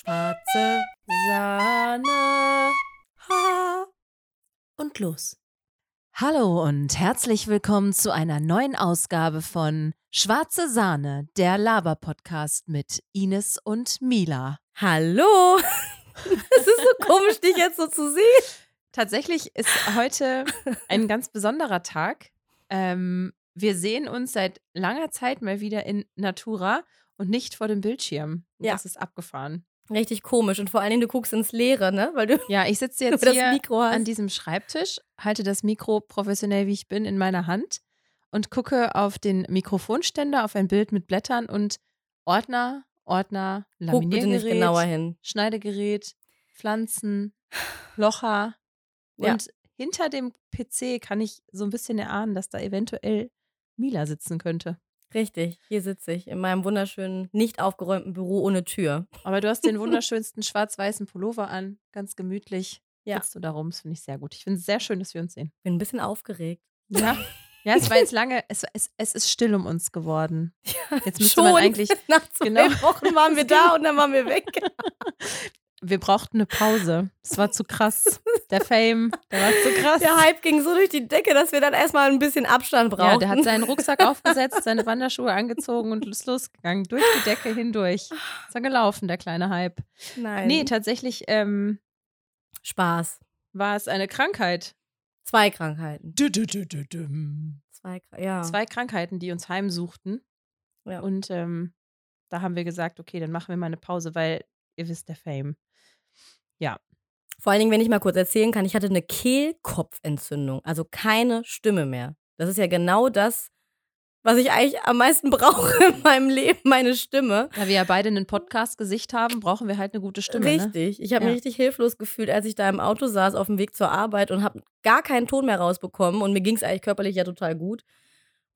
Schwarze Sahne. Ha. Und los. Hallo und herzlich willkommen zu einer neuen Ausgabe von Schwarze Sahne, der Laber-Podcast mit Ines und Mila. Hallo. Es ist so komisch, dich jetzt so zu sehen. Tatsächlich ist heute ein ganz besonderer Tag. Ähm, wir sehen uns seit langer Zeit mal wieder in Natura und nicht vor dem Bildschirm. Ja. Das ist abgefahren. Richtig komisch. Und vor allen Dingen, du guckst ins Leere, ne? Weil du Ja, ich sitze jetzt hier an diesem Schreibtisch, halte das Mikro professionell wie ich bin in meiner Hand und gucke auf den Mikrofonständer, auf ein Bild mit Blättern und Ordner, Ordner, Laminiergerät, genauer hin. Schneidegerät, Pflanzen, Locher. Ja. Und hinter dem PC kann ich so ein bisschen erahnen, dass da eventuell Mila sitzen könnte. Richtig, hier sitze ich in meinem wunderschönen, nicht aufgeräumten Büro ohne Tür. Aber du hast den wunderschönsten schwarz-weißen Pullover an, ganz gemütlich. Ja. Sitzt du da rum, das finde ich sehr gut. Ich finde es sehr schön, dass wir uns sehen. Bin ein bisschen aufgeregt. Ja. Ja, es war jetzt lange, es, es, es ist still um uns geworden. Jetzt müsste Schon man eigentlich, nach zwei genau. Wochen waren wir da und dann waren wir weg. Wir brauchten eine Pause. Es war zu krass. Der Fame, der war zu krass. Der Hype ging so durch die Decke, dass wir dann erstmal ein bisschen Abstand brauchen. Ja, der hat seinen Rucksack aufgesetzt, seine Wanderschuhe angezogen und ist losgegangen. Durch die Decke hindurch. Ist er gelaufen, der kleine Hype. Nein. Nee, tatsächlich ähm, Spaß. war es eine Krankheit. Zwei Krankheiten. -dü -dü -dü. Zwei, ja. Zwei Krankheiten, die uns heimsuchten. Ja. Und ähm, da haben wir gesagt, okay, dann machen wir mal eine Pause, weil ihr wisst, der Fame. Ja. Vor allen Dingen, wenn ich mal kurz erzählen kann, ich hatte eine Kehlkopfentzündung, also keine Stimme mehr. Das ist ja genau das, was ich eigentlich am meisten brauche in meinem Leben, meine Stimme. Da wir ja beide einen Podcast-Gesicht haben, brauchen wir halt eine gute Stimme. Ne? richtig. Ich habe Ja. mich richtig hilflos gefühlt, als ich da im Auto saß auf dem Weg zur Arbeit und habe gar keinen Ton mehr rausbekommen und mir ging es eigentlich körperlich ja total gut.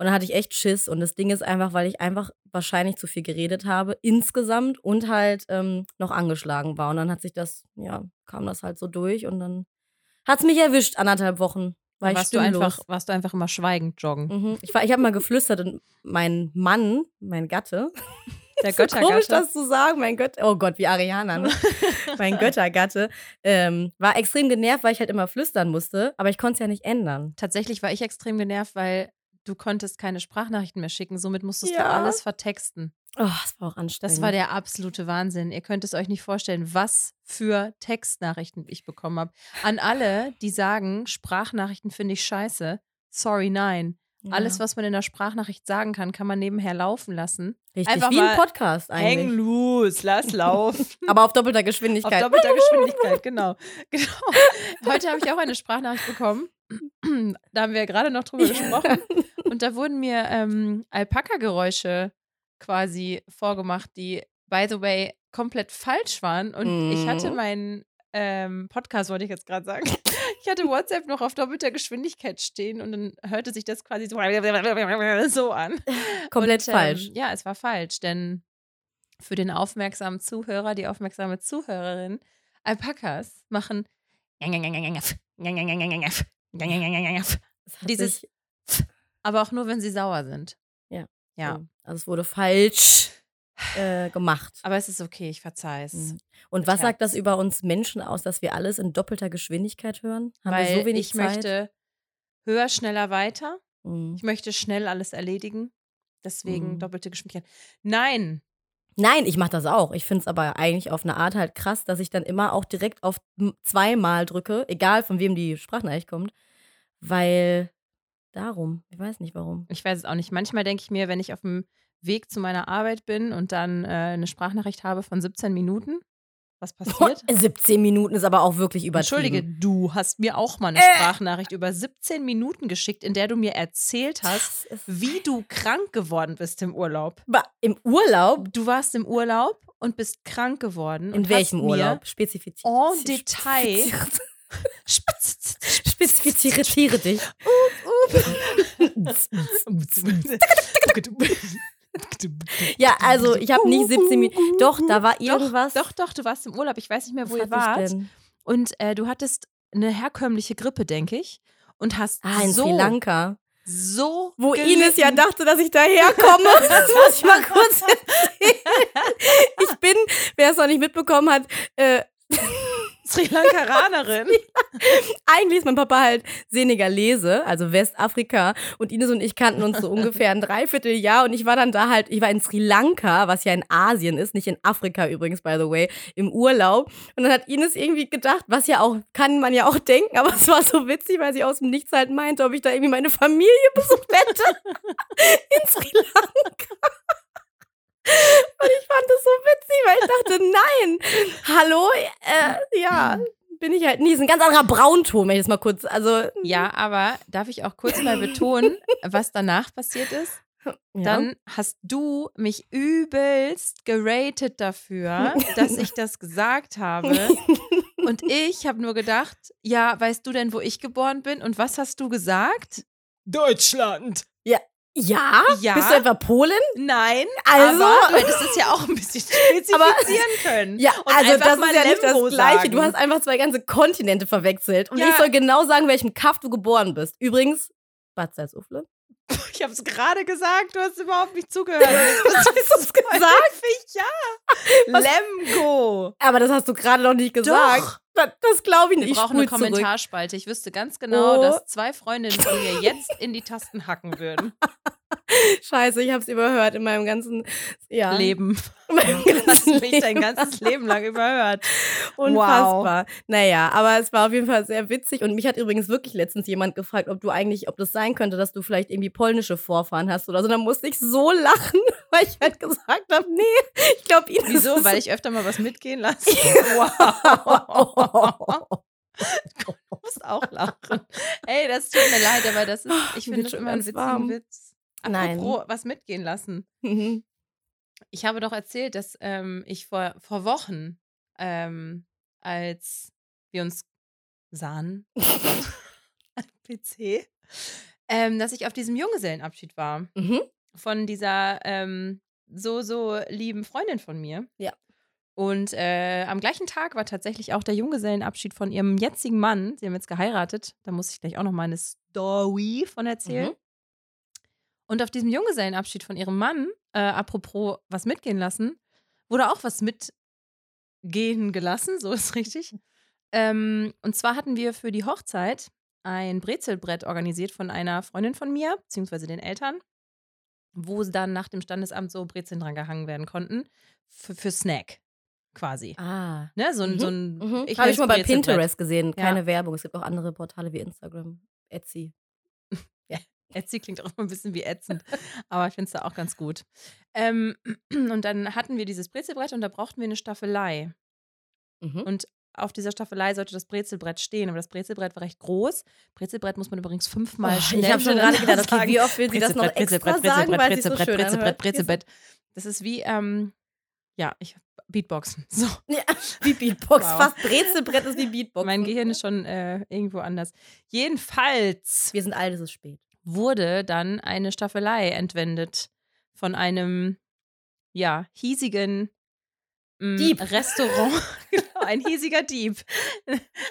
Und dann hatte ich echt Schiss. Und das Ding ist einfach, weil ich einfach wahrscheinlich zu viel geredet habe, insgesamt und halt ähm, noch angeschlagen war. Und dann hat sich das, ja, kam das halt so durch und dann hat es mich erwischt, anderthalb Wochen. War ich warst, du einfach, warst du einfach immer schweigend joggen. Mhm. Ich, war- ich habe mal geflüstert und mein Mann, mein Gatte, Der so komisch, Göttergatte. das zu sagen, mein Gott, oh Gott, wie Ariana, ne? mein Göttergatte, ähm, war extrem genervt, weil ich halt immer flüstern musste, aber ich konnte es ja nicht ändern. Tatsächlich war ich extrem genervt, weil du konntest keine Sprachnachrichten mehr schicken. Somit musstest du Ja. alles vertexten. Oh, das war auch anstrengend. Das war der absolute Wahnsinn. Ihr könnt es euch nicht vorstellen, was für Textnachrichten ich bekommen habe. An alle, die sagen, Sprachnachrichten finde ich scheiße. Sorry, nein. ja. Alles, was man in der Sprachnachricht sagen kann, kann man nebenher laufen lassen. Richtig, einfach wie ein Podcast Hang eigentlich. loose, lass laufen. Aber auf doppelter Auf Geschwindigkeit. doppelter Geschwindigkeit, genau. genau. Heute habe ich auch eine Sprachnachricht bekommen. Da haben wir gerade noch drüber gesprochen. Und da wurden mir ähm, Alpaka-Geräusche quasi vorgemacht, die, by the way, komplett falsch waren. Und ich hatte Mhm. meinen ähm, Podcast, wollte ich jetzt gerade sagen. Ich hatte WhatsApp noch auf doppelter Geschwindigkeit stehen und dann hörte sich das quasi so, so an. Komplett Und, ähm, falsch. Ja, es war falsch, denn für den aufmerksamen Zuhörer, die aufmerksame Zuhörerin, Alpakas machen dieses- sich- aber auch nur, wenn sie sauer sind. Ja. Ja, so. Also es wurde falsch äh, gemacht. aber es ist okay, ich verzeih es. Mhm. Und was sagt das über uns Menschen aus, dass wir alles in doppelter Geschwindigkeit hören? Haben Weil wir so wenig ich Zeit? möchte höher, schneller, weiter. Mhm. Ich möchte schnell alles erledigen. Deswegen Mhm. doppelte Geschwindigkeit. Nein, Nein, ich mache das auch. Ich finde es aber eigentlich auf eine Art halt krass, dass ich dann immer auch direkt auf zweimal drücke, egal von wem die Sprachnachricht kommt, weil darum, ich weiß nicht warum. ich weiß es auch nicht. Manchmal denke ich mir, wenn ich auf dem Weg zu meiner Arbeit bin und dann äh, eine Sprachnachricht habe von 17 Minuten, was passiert? 17 Minuten ist aber auch wirklich übertrieben. Entschuldige, du hast mir auch mal eine Äh. Sprachnachricht über 17 Minuten geschickt, in der du mir erzählt hast, wie du krank geworden bist im Urlaub. aber im Urlaub? Du warst im Urlaub und bist krank geworden. In welchem Urlaub? Spezifiziert. en Detail Spezifiziere dich. Ja, also ich habe nicht 17 Minuten. Doch, da war irgendwas. Doch, doch, du warst im Urlaub. Ich weiß nicht mehr, wo Was ihr wart. Und äh, du hattest eine herkömmliche Grippe, denke ich. Und hast Ah, in so Sri Lanka. so. Wo gelitten. Ines ja dachte, dass ich daherkomme. Das muss ich mal kurz erzählen. Ich bin, wer es noch nicht mitbekommen hat, äh, Sri Lankaranerin. eigentlich ist mein Papa halt Senegalese, also Westafrika. Und Ines und ich kannten uns so ungefähr ein Dreivierteljahr. Und ich war dann da halt, ich war in Sri Lanka, was ja in Asien ist, nicht in Afrika übrigens, by the way, im Urlaub. Und dann hat Ines irgendwie gedacht, was ja auch, kann man ja auch denken, aber es war so witzig, weil sie aus dem Nichts halt meinte, ob ich da irgendwie meine Familie besucht hätte. in Sri Lanka. Und ich fand das so witzig, weil ich dachte, nein, hallo, äh, ja, bin ich halt nie. Ist ein ganz anderer Braunton, wenn ich das mal kurz, also. Ja, aber darf ich auch kurz mal betonen, was danach passiert ist? ja. Dann hast du mich übelst geratet dafür, dass ich das gesagt habe. Und ich habe nur gedacht, ja, weißt du denn, wo ich geboren bin? Und was hast du gesagt? Deutschland. ja? Ja. Bist du etwa Polin? Nein, Also- aber du hättest es ja auch ein bisschen spezifizieren können. Ja, Und also das ist ja nicht das Gleiche. Du sagen. hast einfach zwei ganze Kontinente verwechselt. Und Ja. ich soll genau sagen, welchem Kaff du geboren bist. Übrigens, Bad Salzuflen. Ich habe es gerade gesagt, du hast überhaupt nicht zugehört. Was hast du gesagt? Häufig, ja. Lemgo. Aber das hast du gerade noch nicht gesagt. Doch. Das, glaube ich nicht. Ich brauchen eine spul zurück. Kommentarspalte. Ich wüsste ganz genau, Oh. dass zwei Freundinnen von mir jetzt in die Tasten hacken würden. Scheiße, ich habe es überhört in meinem ganzen ja, Leben. In meinem Du hast mich dein ganzes Leben lang überhört. Unfassbar. Naja, aber es war auf jeden Fall sehr witzig. Und mich hat übrigens wirklich letztens jemand gefragt, ob du eigentlich, ob das sein könnte, dass du vielleicht irgendwie polnische Vorfahren hast oder so. Dann musste ich so lachen, weil ich halt gesagt habe, nee, ich glaube, Ines Wieso? Weil ich öfter mal was mitgehen lasse. Wow. Du musst auch lachen. Ey, das tut mir leid, aber das ist, ich finde schon immer einen ganz witzigen warm. Witz. Nein. Apropos, was mitgehen lassen. Mhm. Ich habe doch erzählt, dass ähm, ich vor, vor Wochen, ähm, als wir uns sahen am PC, ähm, dass ich auf diesem Junggesellenabschied war. Mhm. Von dieser ähm, so, so lieben Freundin von mir. Ja. Und äh, am gleichen Tag war tatsächlich auch der Junggesellenabschied von ihrem jetzigen Mann. Sie haben jetzt geheiratet. Da muss ich gleich auch noch mal eine Story von erzählen. Mhm. Und auf diesem Junggesellenabschied von ihrem Mann, äh, apropos was mitgehen lassen, wurde auch was mitgehen gelassen, so ist richtig. Ähm, und zwar hatten wir für die Hochzeit ein Brezelbrett organisiert von einer Freundin von mir, beziehungsweise den Eltern, wo dann nach dem Standesamt so Brezeln dran gehangen werden konnten. Für, für Snack quasi. Ah. Ne? So ein, Mhm. so ein Mhm. ich Habe ich mal bei Brezelbrett. Pinterest gesehen. Ja. Keine Werbung. Es gibt auch andere Portale wie Instagram, Etsy. Etsy klingt auch immer ein bisschen wie ätzend, aber ich finde es da auch ganz gut. Ähm, und dann hatten wir dieses Brezelbrett und da brauchten wir eine Staffelei. Mhm. Und auf dieser Staffelei sollte das Brezelbrett stehen, aber das Brezelbrett war recht groß. Brezelbrett muss man übrigens fünfmal Oh, schnell ich habe schon gerade gedacht, okay, wie oft will sie das noch extra sagen, weil sie so schön Brezelbrett, anhört? Brezelbrett. Das ist wie, ähm, ja, ich Beatboxen. So. Ja, wie Beatbox. Wow. Fast Brezelbrett ist wie Beatbox. Mein Gehirn ist schon äh, irgendwo anders. Jedenfalls Wir sind alt, es ist spät. wurde dann eine Staffelei entwendet von einem, ja, hiesigen Dieb. Restaurant. genau, ein hiesiger Dieb.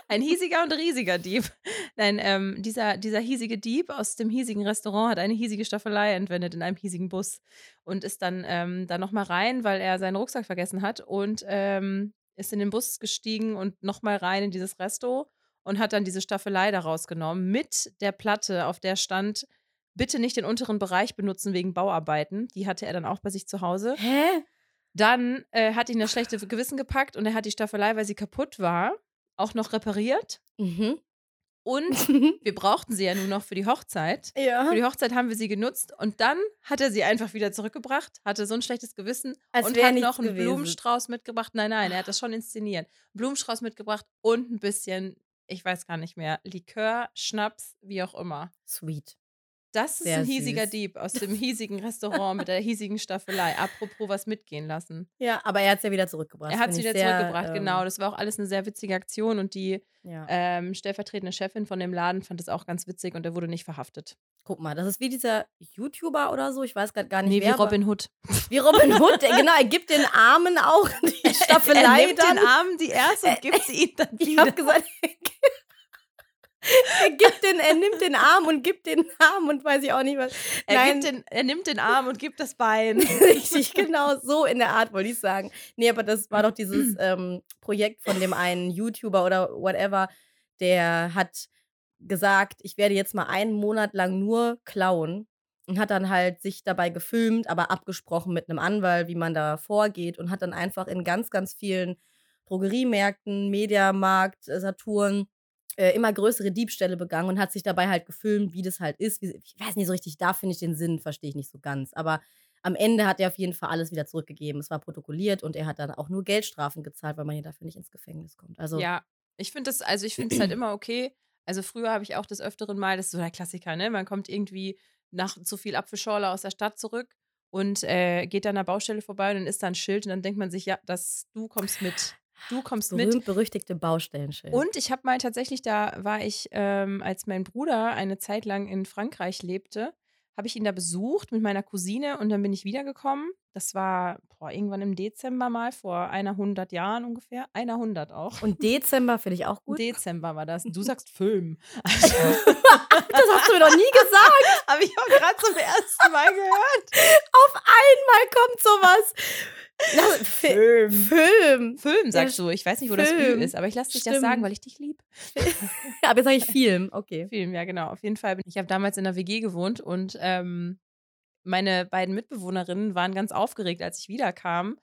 Ein hiesiger und riesiger Dieb. Nein, ähm, dieser, dieser hiesige Dieb aus dem hiesigen Restaurant hat eine hiesige Staffelei entwendet in einem hiesigen Bus und ist dann ähm, da nochmal rein, weil er seinen Rucksack vergessen hat und ähm, ist in den Bus gestiegen und nochmal rein in dieses Resto und hat dann diese Staffelei da rausgenommen mit der Platte, auf der stand, bitte nicht den unteren Bereich benutzen wegen Bauarbeiten. Die hatte er dann auch bei sich zu Hause. Hä? Dann äh, hat ihn das schlechte Gewissen gepackt und er hat die Staffelei, weil sie kaputt war, auch noch repariert. Mhm. Und wir brauchten sie ja nur noch für die Hochzeit. ja. Für die Hochzeit haben wir sie genutzt und dann hat er sie einfach wieder zurückgebracht, hatte so ein schlechtes Gewissen Als und hat noch einen gewesen. Blumenstrauß mitgebracht. Nein, nein, er hat das schon inszeniert. Blumenstrauß mitgebracht und ein bisschen, ich weiß gar nicht mehr, Likör, Schnaps, wie auch immer. Sweet. Das ist Sehr ein hiesiger süß. Dieb aus dem hiesigen Restaurant mit der hiesigen Staffelei. Apropos was mitgehen lassen. Ja, aber er hat es ja wieder zurückgebracht. Er hat es wieder ich sehr, zurückgebracht, ähm, genau. Das war auch alles eine sehr witzige Aktion und die Ja. ähm, stellvertretende Chefin von dem Laden fand es auch ganz witzig und er wurde nicht verhaftet. Guck mal, das ist wie dieser YouTuber oder so. Ich weiß gerade gar nicht, Nee, wer. wie aber- Robin Hood. Wie Robin Hood. der- genau, er gibt den Armen auch die Staffelei er nimmt dann. den Armen die erst und gibt sie ihnen dann Ich wieder. habe gesagt, er gibt den, er nimmt den Arm und gibt den Arm und weiß ich auch nicht was. Er, Nein. gibt den, er nimmt den Arm und gibt das Bein. Richtig, genau so in der Art wollte ich sagen. Nee, aber das war doch dieses ähm, Projekt von dem einen YouTuber oder whatever, der hat gesagt, ich werde jetzt mal einen Monat lang nur klauen und hat dann halt sich dabei gefilmt, aber abgesprochen mit einem Anwalt, wie man da vorgeht und hat dann einfach in ganz, ganz vielen Drogeriemärkten, Mediamarkt, Saturn äh, immer größere Diebstähle begangen und hat sich dabei halt gefilmt, wie das halt ist. Wie, ich weiß nicht so richtig, da finde ich den Sinn, verstehe ich nicht so ganz. Aber am Ende hat er auf jeden Fall alles wieder zurückgegeben. Es war protokolliert und er hat dann auch nur Geldstrafen gezahlt, weil man ja dafür nicht ins Gefängnis kommt. Also Ja, ich finde das, also ich finde es halt immer okay. Also früher habe ich auch des Öfteren mal, das ist so der Klassiker, ne? Man kommt irgendwie nach zu viel Apfelschorle aus der Stadt zurück und äh, geht dann an der Baustelle vorbei und dann ist da ein Schild und dann denkt man sich, ja, das, du kommst mit. Du kommst mit. berühmt berüchtigte Baustellenschild. Und ich habe mal tatsächlich, da war ich, ähm, als mein Bruder eine Zeit lang in Frankreich lebte, habe ich ihn da besucht mit meiner Cousine und dann bin ich wiedergekommen. Das war boah, irgendwann im Dezember mal, vor einer hundert Jahren ungefähr. Einer hundert auch. Und Dezember finde ich auch gut. Dezember war das. Du sagst Film. das hast du mir doch nie gesagt. Habe ich auch gerade zum ersten Mal gehört. Auf einmal kommt sowas. Fi- Film. Film. Film, sagst du. Ich weiß nicht, wo das Film. Ü ist, aber ich lasse dich das Stimmt. sagen, weil ich dich lieb. Aber jetzt sage ich Film. Okay. Film, ja, genau. Auf jeden Fall. Ich habe damals in der WG gewohnt und ähm, meine beiden Mitbewohnerinnen waren ganz aufgeregt, als ich wiederkam,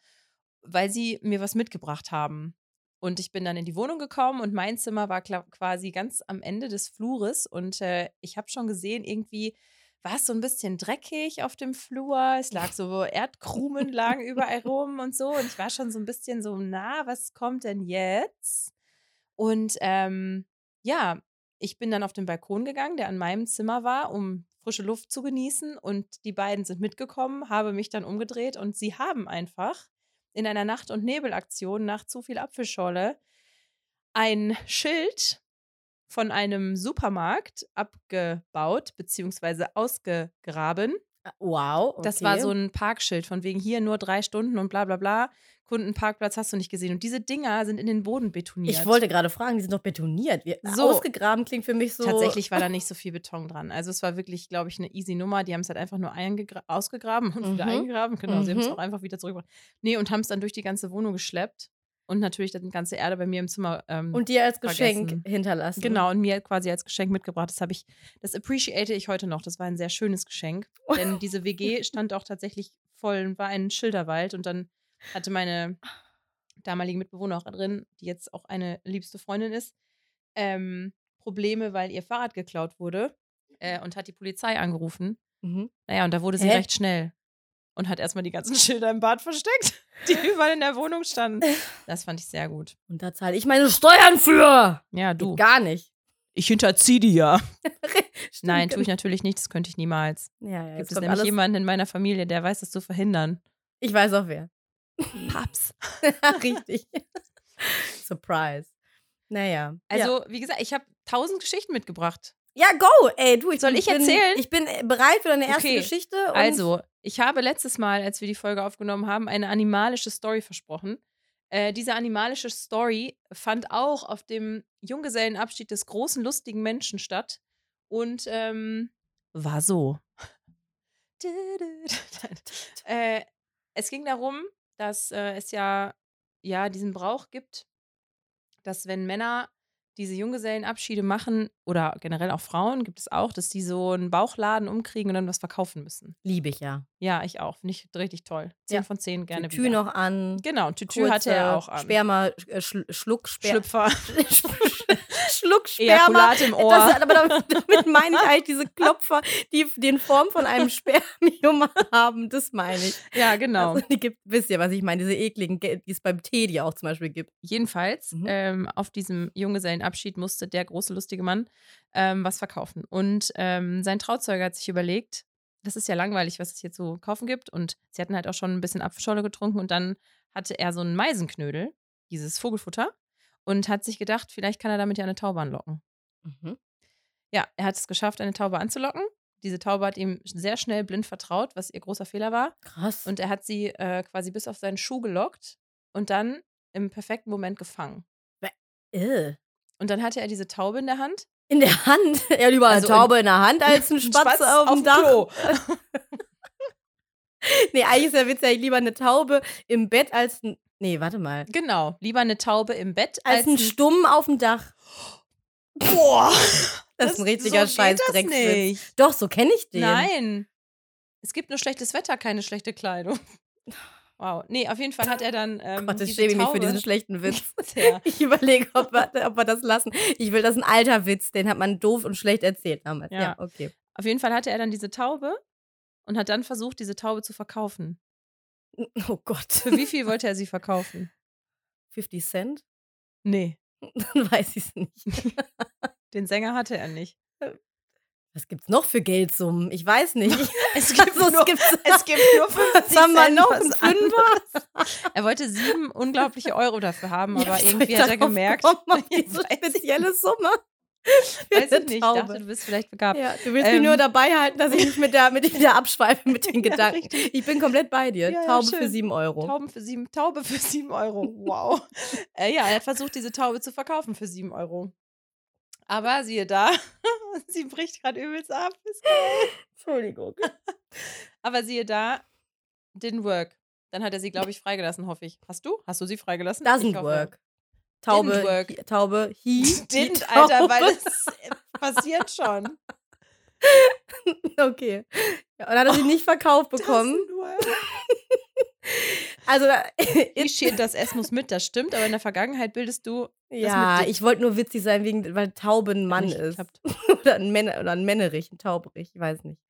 weil sie mir was mitgebracht haben. Und ich bin dann in die Wohnung gekommen und mein Zimmer war quasi ganz am Ende des Flures und äh, ich habe schon gesehen, irgendwie war es so ein bisschen dreckig auf dem Flur. Es lag so Erdkrumen lagen überall rum und so. Und ich war schon so ein bisschen so, na, was kommt denn jetzt? Und ähm, ja, ich bin dann auf den Balkon gegangen, der an meinem Zimmer war, um frische Luft zu genießen. Und die beiden sind mitgekommen, habe mich dann umgedreht und sie haben einfach in einer Nacht- und Nebelaktion nach zu viel Apfelschorle ein Schild von einem Supermarkt abgebaut bzw. ausgegraben. Wow. Okay. Das war so ein Parkschild von wegen hier nur drei Stunden und bla bla bla. Kundenparkplatz hast du nicht gesehen. Und diese Dinger sind in den Boden betoniert. Ich wollte gerade fragen, die sind doch betoniert. So. Ausgegraben klingt für mich so. Tatsächlich war da nicht so viel Beton dran. Also es war wirklich, glaube ich, eine easy Nummer. Die haben es halt einfach nur ausgegraben und wieder Mhm. eingegraben. Genau, sie haben es Mhm. auch einfach wieder zurückgebracht. Nee, und haben es dann durch die ganze Wohnung geschleppt. Und natürlich dann die ganze Erde bei mir im Zimmer. Ähm, Und dir als Geschenk vergessen. hinterlassen. Genau, und mir quasi als Geschenk mitgebracht. Das habe ich, das appreciate ich heute noch. Das war ein sehr schönes Geschenk. Denn diese WG stand auch tatsächlich voll und war ein Schilderwald. Und dann hatte meine damalige Mitbewohner auch drin, die jetzt auch eine liebste Freundin ist, ähm, Probleme, weil ihr Fahrrad geklaut wurde äh, und hat die Polizei angerufen. Mhm. Naja, und da wurde sie Hä? recht schnell und hat erstmal die ganzen Schilder im Bad versteckt, die überall in der Wohnung standen. Das fand ich sehr gut. Und da zahle ich meine Steuern für. Ja, Geht du. Gar nicht. Ich hinterziehe die ja. Nein, tue ich genau. natürlich nicht, das könnte ich niemals. Ja, ja, Gibt es nämlich jemanden in meiner Familie, der weiß, das zu verhindern. Ich weiß auch wer. Paps. Richtig. Surprise. Naja. ja. Also, wie gesagt, ich habe tausend Geschichten mitgebracht. Ja, go! Ey, du, ich Soll bin, ich erzählen? Ich bin äh, bereit für deine erste Okay. Geschichte. Also, ich habe letztes Mal, als wir die Folge aufgenommen haben, eine animalische Story versprochen. Äh, diese animalische Story fand auch auf dem Junggesellenabschied des großen, lustigen Menschen statt und ähm, war so. äh, es ging darum, dass äh, es ja, ja diesen Brauch gibt, dass wenn Männer diese Junggesellenabschiede machen oder generell auch Frauen gibt es auch, dass die so einen Bauchladen umkriegen und dann was verkaufen müssen. Liebe ich ja. Ja, ich auch. Finde ich richtig toll. Zehn Ja. von zehn gerne Tütü wieder. noch an. Genau, Tütü hatte er auch an. Sperma, äh, Schl Schluck, Sper Schlüpfer. Schluck Sperma. Ejakulat im Ohr. Das, aber damit, meine ich halt diese Klopfer, die den Form von einem Spermium haben. Das meine ich. ja, genau. Also, die gibt, wisst ihr, was ich meine? Diese ekligen, Ge- die es beim Tee, die auch zum Beispiel gibt. Jedenfalls, Mhm. ähm, auf diesem Junggesellenabschied musste der große, lustige Mann ähm, was verkaufen. Und ähm, sein Trauzeuge hat sich überlegt, das ist ja langweilig, was es hier zu kaufen gibt. Und sie hatten halt auch schon ein bisschen Apfelscholle getrunken und dann hatte er so einen Meisenknödel, dieses Vogelfutter, und hat sich gedacht, vielleicht kann er damit ja eine Taube anlocken. Mhm. Ja, er hat es geschafft, eine Taube anzulocken. Diese Taube hat ihm sehr schnell blind vertraut, was ihr großer Fehler war. Krass. Und er hat sie äh, quasi bis auf seinen Schuh gelockt und dann im perfekten Moment gefangen. Äh. Und dann hatte er diese Taube in der Hand In der Hand? Ja, lieber eine Also in- Taube in der Hand als ein Spatz, auf dem Dach. Klo. Nee, eigentlich ist der Witz ja lieber eine Taube im Bett als ein. Nee, warte mal. Genau, lieber eine Taube im Bett Als, ein Stumm auf dem Dach. Boah, Das ist ein richtiger so scheiß geht das Dreckswitz. nicht. Doch, so kenne ich den. Nein. Es gibt nur schlechtes Wetter, keine schlechte Kleidung. Wow. Nee, auf jeden Fall hat er dann. Ähm, Gott, ich schäme mich für diesen schlechten Witz. Ja. Ich überlege, ob wir, ob wir das lassen. Ich will, das ist ein alter Witz, den hat man doof und schlecht erzählt damals. Ja, Ja. okay. Auf jeden Fall hatte er dann diese Taube und hat dann versucht, diese Taube zu verkaufen. Oh Gott. Für wie viel wollte er sie verkaufen? 50 Cent? Nee, Dann weiß ich es nicht. den Sänger hatte er nicht. Was gibt's noch für Geldsummen? Ich weiß nicht. Es gibt Also, nur- gibt's, Es gibt nur 50 Was haben wir noch? was Ein Fünfer? Er wollte sieben unglaubliche Euro dafür haben, Ja, aber soll irgendwie hat er gemerkt. kommen, auf Ja, diese spezielle Summe. Für Weiß ich nicht. Ich Taube. dachte, du bist vielleicht begabt. Ja, du willst Ähm, mich nur dabei halten, dass ich nicht mit der, mit der abschweife mit den Ja, Gedanken. richtig. ich bin komplett bei dir. Ja, ja, Taube für schön. 7 Euro. Tauben für sieben, Taube für sieben Euro. Wow. äh, ja, er hat versucht, diese Taube zu verkaufen für sieben Euro. Aber siehe da, sie bricht gerade übelst ab. Entschuldigung. Aber siehe da, didn't work. Dann hat er sie, glaube ich, freigelassen, hoffe ich. Hast du? Hast du sie freigelassen? Doesn't work. Taube, Didn't work. Taube, he. Didn't, Alter, Taube. weil es äh, passiert schon. Okay. Ja, und hat er sie nicht verkauft bekommen. Also, Wie steht das S muss mit, das stimmt, aber in der Vergangenheit bildest du ja, ich wollte nur witzig sein, wegen, weil Taube ein Mann ist. oder, ein Männer, oder ein Männerich, ein Tauberich, ich weiß nicht.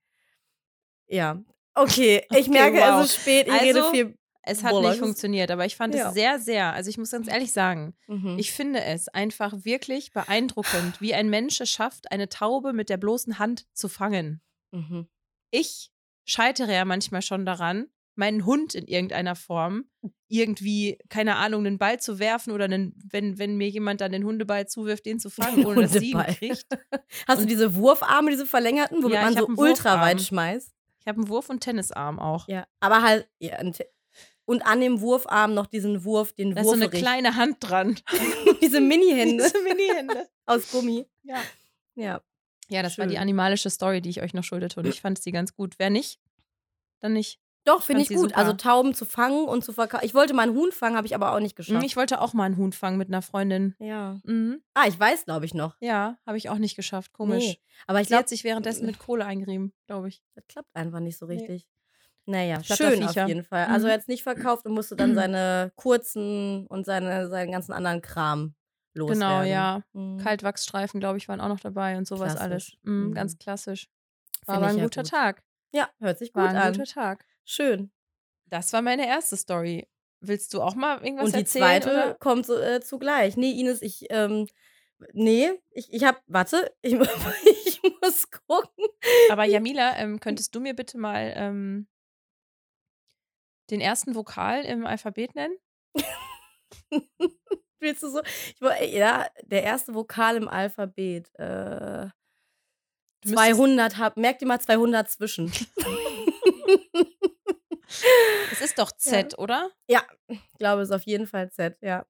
Ja. Okay, ich Okay, merke, wow. es ist spät, ich rede Also, viel. Es hat Bollocks. nicht funktioniert, aber ich fand Ja. es sehr, sehr, also ich muss ganz ehrlich sagen, Mhm. ich finde es einfach wirklich beeindruckend, wie ein Mensch es schafft, eine Taube mit der bloßen Hand zu fangen. Mhm. Ich scheitere ja manchmal schon daran, meinen Hund in irgendeiner Form irgendwie, keine Ahnung, einen Ball zu werfen oder einen, wenn, wenn mir jemand dann den Hundeball zuwirft, den zu fangen, ohne dass sie ihn kriegt. Hast du diese Wurfarme, diese verlängerten, womit Ja, man so ultra weit schmeißt? Ich habe einen Wurf- und Tennisarm auch. Ja. Aber halt, ja, und an dem Wurfarm noch diesen Wurf, den Da ist so eine kleine Hand dran. diese Mini-Hände Diese Mini-Hände. aus Gummi. Ja. Ja. Ja, das war die Schön. animalische Story, die ich euch noch schuldete und ich fand sie ganz gut. Wer nicht, dann nicht. Doch, finde ich fand sie gut. super. Also Tauben zu fangen und zu verkaufen. Ich wollte mal einen Huhn fangen, habe ich aber auch nicht geschafft. Mhm, Ich wollte auch mal einen Huhn fangen mit einer Freundin. ja. Mhm. Ah, ich weiß, glaube ich, noch. Ja, habe ich auch nicht geschafft. Komisch. Nee. Aber ich glaube, sich währenddessen mit Kohle eingerieben, glaube ich. das klappt einfach nicht so Nee. Naja, schön auf jeden Fall. Also Mhm. er hat es nicht verkauft und musste dann seine kurzen und seine, seinen ganzen anderen Kram loswerden. Genau, ja. Mhm. Kaltwachsstreifen, glaube ich, waren auch noch dabei und sowas Klassisch. alles. Mhm, Mhm. Ganz klassisch. War Find aber ein ja guter gut. Tag. Ja, hört sich gut War ein an. guter Tag. Schön. Das war meine erste Story. Willst du auch mal irgendwas und die erzählen? zweite oder? kommt so, äh, zugleich. Nee, Ines, ich, ähm, nee, ich, ich hab, warte, ich, ich muss gucken. Aber Jamila, ähm, könntest du mir bitte mal ähm, den ersten Vokal im Alphabet nennen? Willst du so? Ich, woll- ja, der erste Vokal im Alphabet. Äh, Du müsstest- 200, hab, merk dir mal 200 zwischen. Es ist doch Z, oder? ich glaube, es ist auf jeden Fall Z, ja.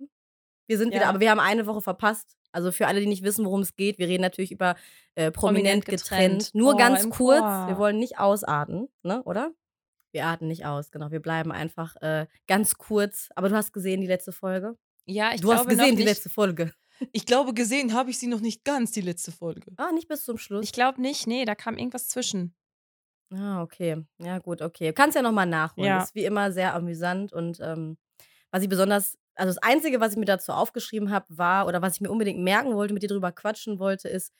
Wir sind wieder, Ja. aber wir haben eine Woche verpasst. Also für alle, die nicht wissen, worum es geht, wir reden natürlich über äh, prominent, Prominent getrennt. getrennt. Nur Oh, ganz kurz, Chor. wir wollen nicht ausarten, ne, oder? Wir arten nicht aus, genau. Wir bleiben einfach äh, ganz kurz. Aber du hast gesehen die letzte Folge? Ja, ich du glaube hast gesehen die letzte Folge. Ich glaube, gesehen habe ich sie noch nicht ganz, die letzte Folge. Ah, nicht bis zum Schluss. Ich glaube nicht, nee, da kam irgendwas zwischen. Ah, okay. Ja, gut, okay. Du kannst ja nochmal nachholen. Ja. Ist wie immer sehr amüsant und ähm, was ich besonders, also das Einzige, was ich mir dazu aufgeschrieben habe, war, oder was ich mir unbedingt merken wollte, mit dir drüber quatschen wollte, ist,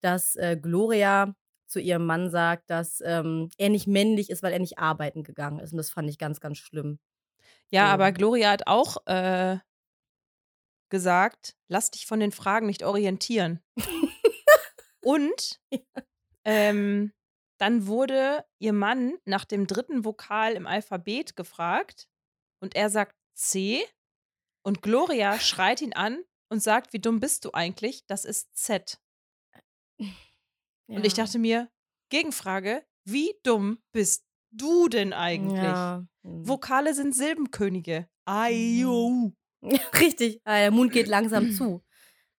dass äh, Gloria zu ihrem Mann sagt, dass ähm, er nicht männlich ist, weil er nicht arbeiten gegangen ist. Und das fand ich ganz, ganz schlimm. Ja, So. aber Gloria hat auch äh, gesagt, lass dich von den Fragen nicht orientieren. Und ähm, dann wurde ihr Mann nach dem dritten Vokal im Alphabet gefragt und er sagt C und Gloria schreit ihn an und sagt, wie dumm bist du eigentlich? Das ist Z. Und ich dachte mir, Gegenfrage, wie dumm bist du denn eigentlich? Ja. hm. Vokale sind Silbenkönige. Ayo. Ja, richtig. Ah, der Mund geht langsam zu.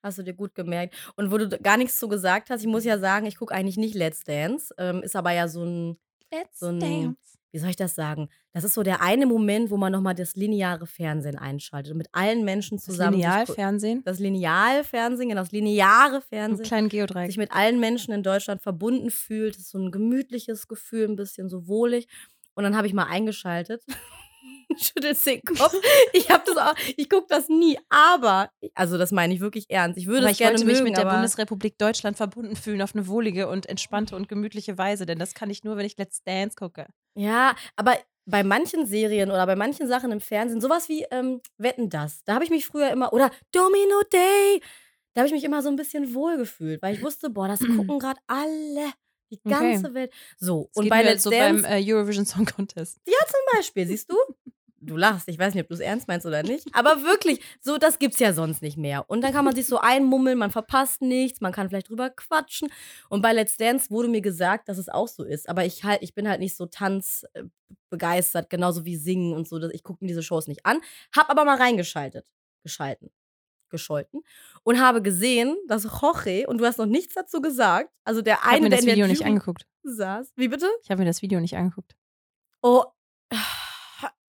Hast du dir gut gemerkt. Und wo du gar nichts zu gesagt hast, ich muss ja sagen, ich gucke eigentlich nicht Let's Dance. Ähm, ist aber ja so ein, Let's so ein, wie soll ich das sagen? Das ist so der eine Moment, wo man nochmal das lineare Fernsehen einschaltet und mit allen Menschen Das zusammen. gu- Linealfernsehen. das Linealfernsehen, genau, das lineare Fernsehen. kleinen Geodreieck. sich mit allen Menschen in Deutschland verbunden fühlt. Das ist so ein gemütliches Gefühl, ein bisschen so wohlig. Und dann habe ich mal eingeschaltet. Schüttelst den Kopf. Ich habe das auch, ich gucke das nie, aber, also das meine ich wirklich ernst. Ich würde Aber es ich gerne wollte mich mögen, mit der Bundesrepublik Deutschland verbunden fühlen auf eine wohlige und entspannte und gemütliche Weise, denn das kann ich nur, wenn ich Let's Dance gucke. Ja, aber bei manchen Serien oder bei manchen Sachen im Fernsehen, sowas wie ähm, Wetten das, da habe ich mich früher immer, oder Domino Day, da habe ich mich immer so ein bisschen wohlgefühlt, weil ich wusste, boah, das gucken gerade alle, die Okay. ganze Welt. So, Das und bei Let's so Dance beim äh, Eurovision Song Contest. zum Beispiel, siehst du? Du lachst, ich weiß nicht, ob du es ernst meinst oder nicht. Aber wirklich, so, das gibt's ja sonst nicht mehr. Und dann kann man sich so einmummeln, man verpasst nichts, man kann vielleicht drüber quatschen. Und bei Let's Dance wurde mir gesagt, dass es auch so ist. Aber ich halt, ich bin halt nicht so tanzbegeistert, genauso wie singen und so. dass- Ich gucke mir diese Shows nicht an. Hab aber mal reingeschaltet. Geschalten. Gescholten. Und habe gesehen, dass Jorge, und du hast noch nichts dazu gesagt, also der Ich habe eine, mir der das der Video nicht angeguckt. saß. Wie bitte? Ich habe mir das Video nicht angeguckt. Oh.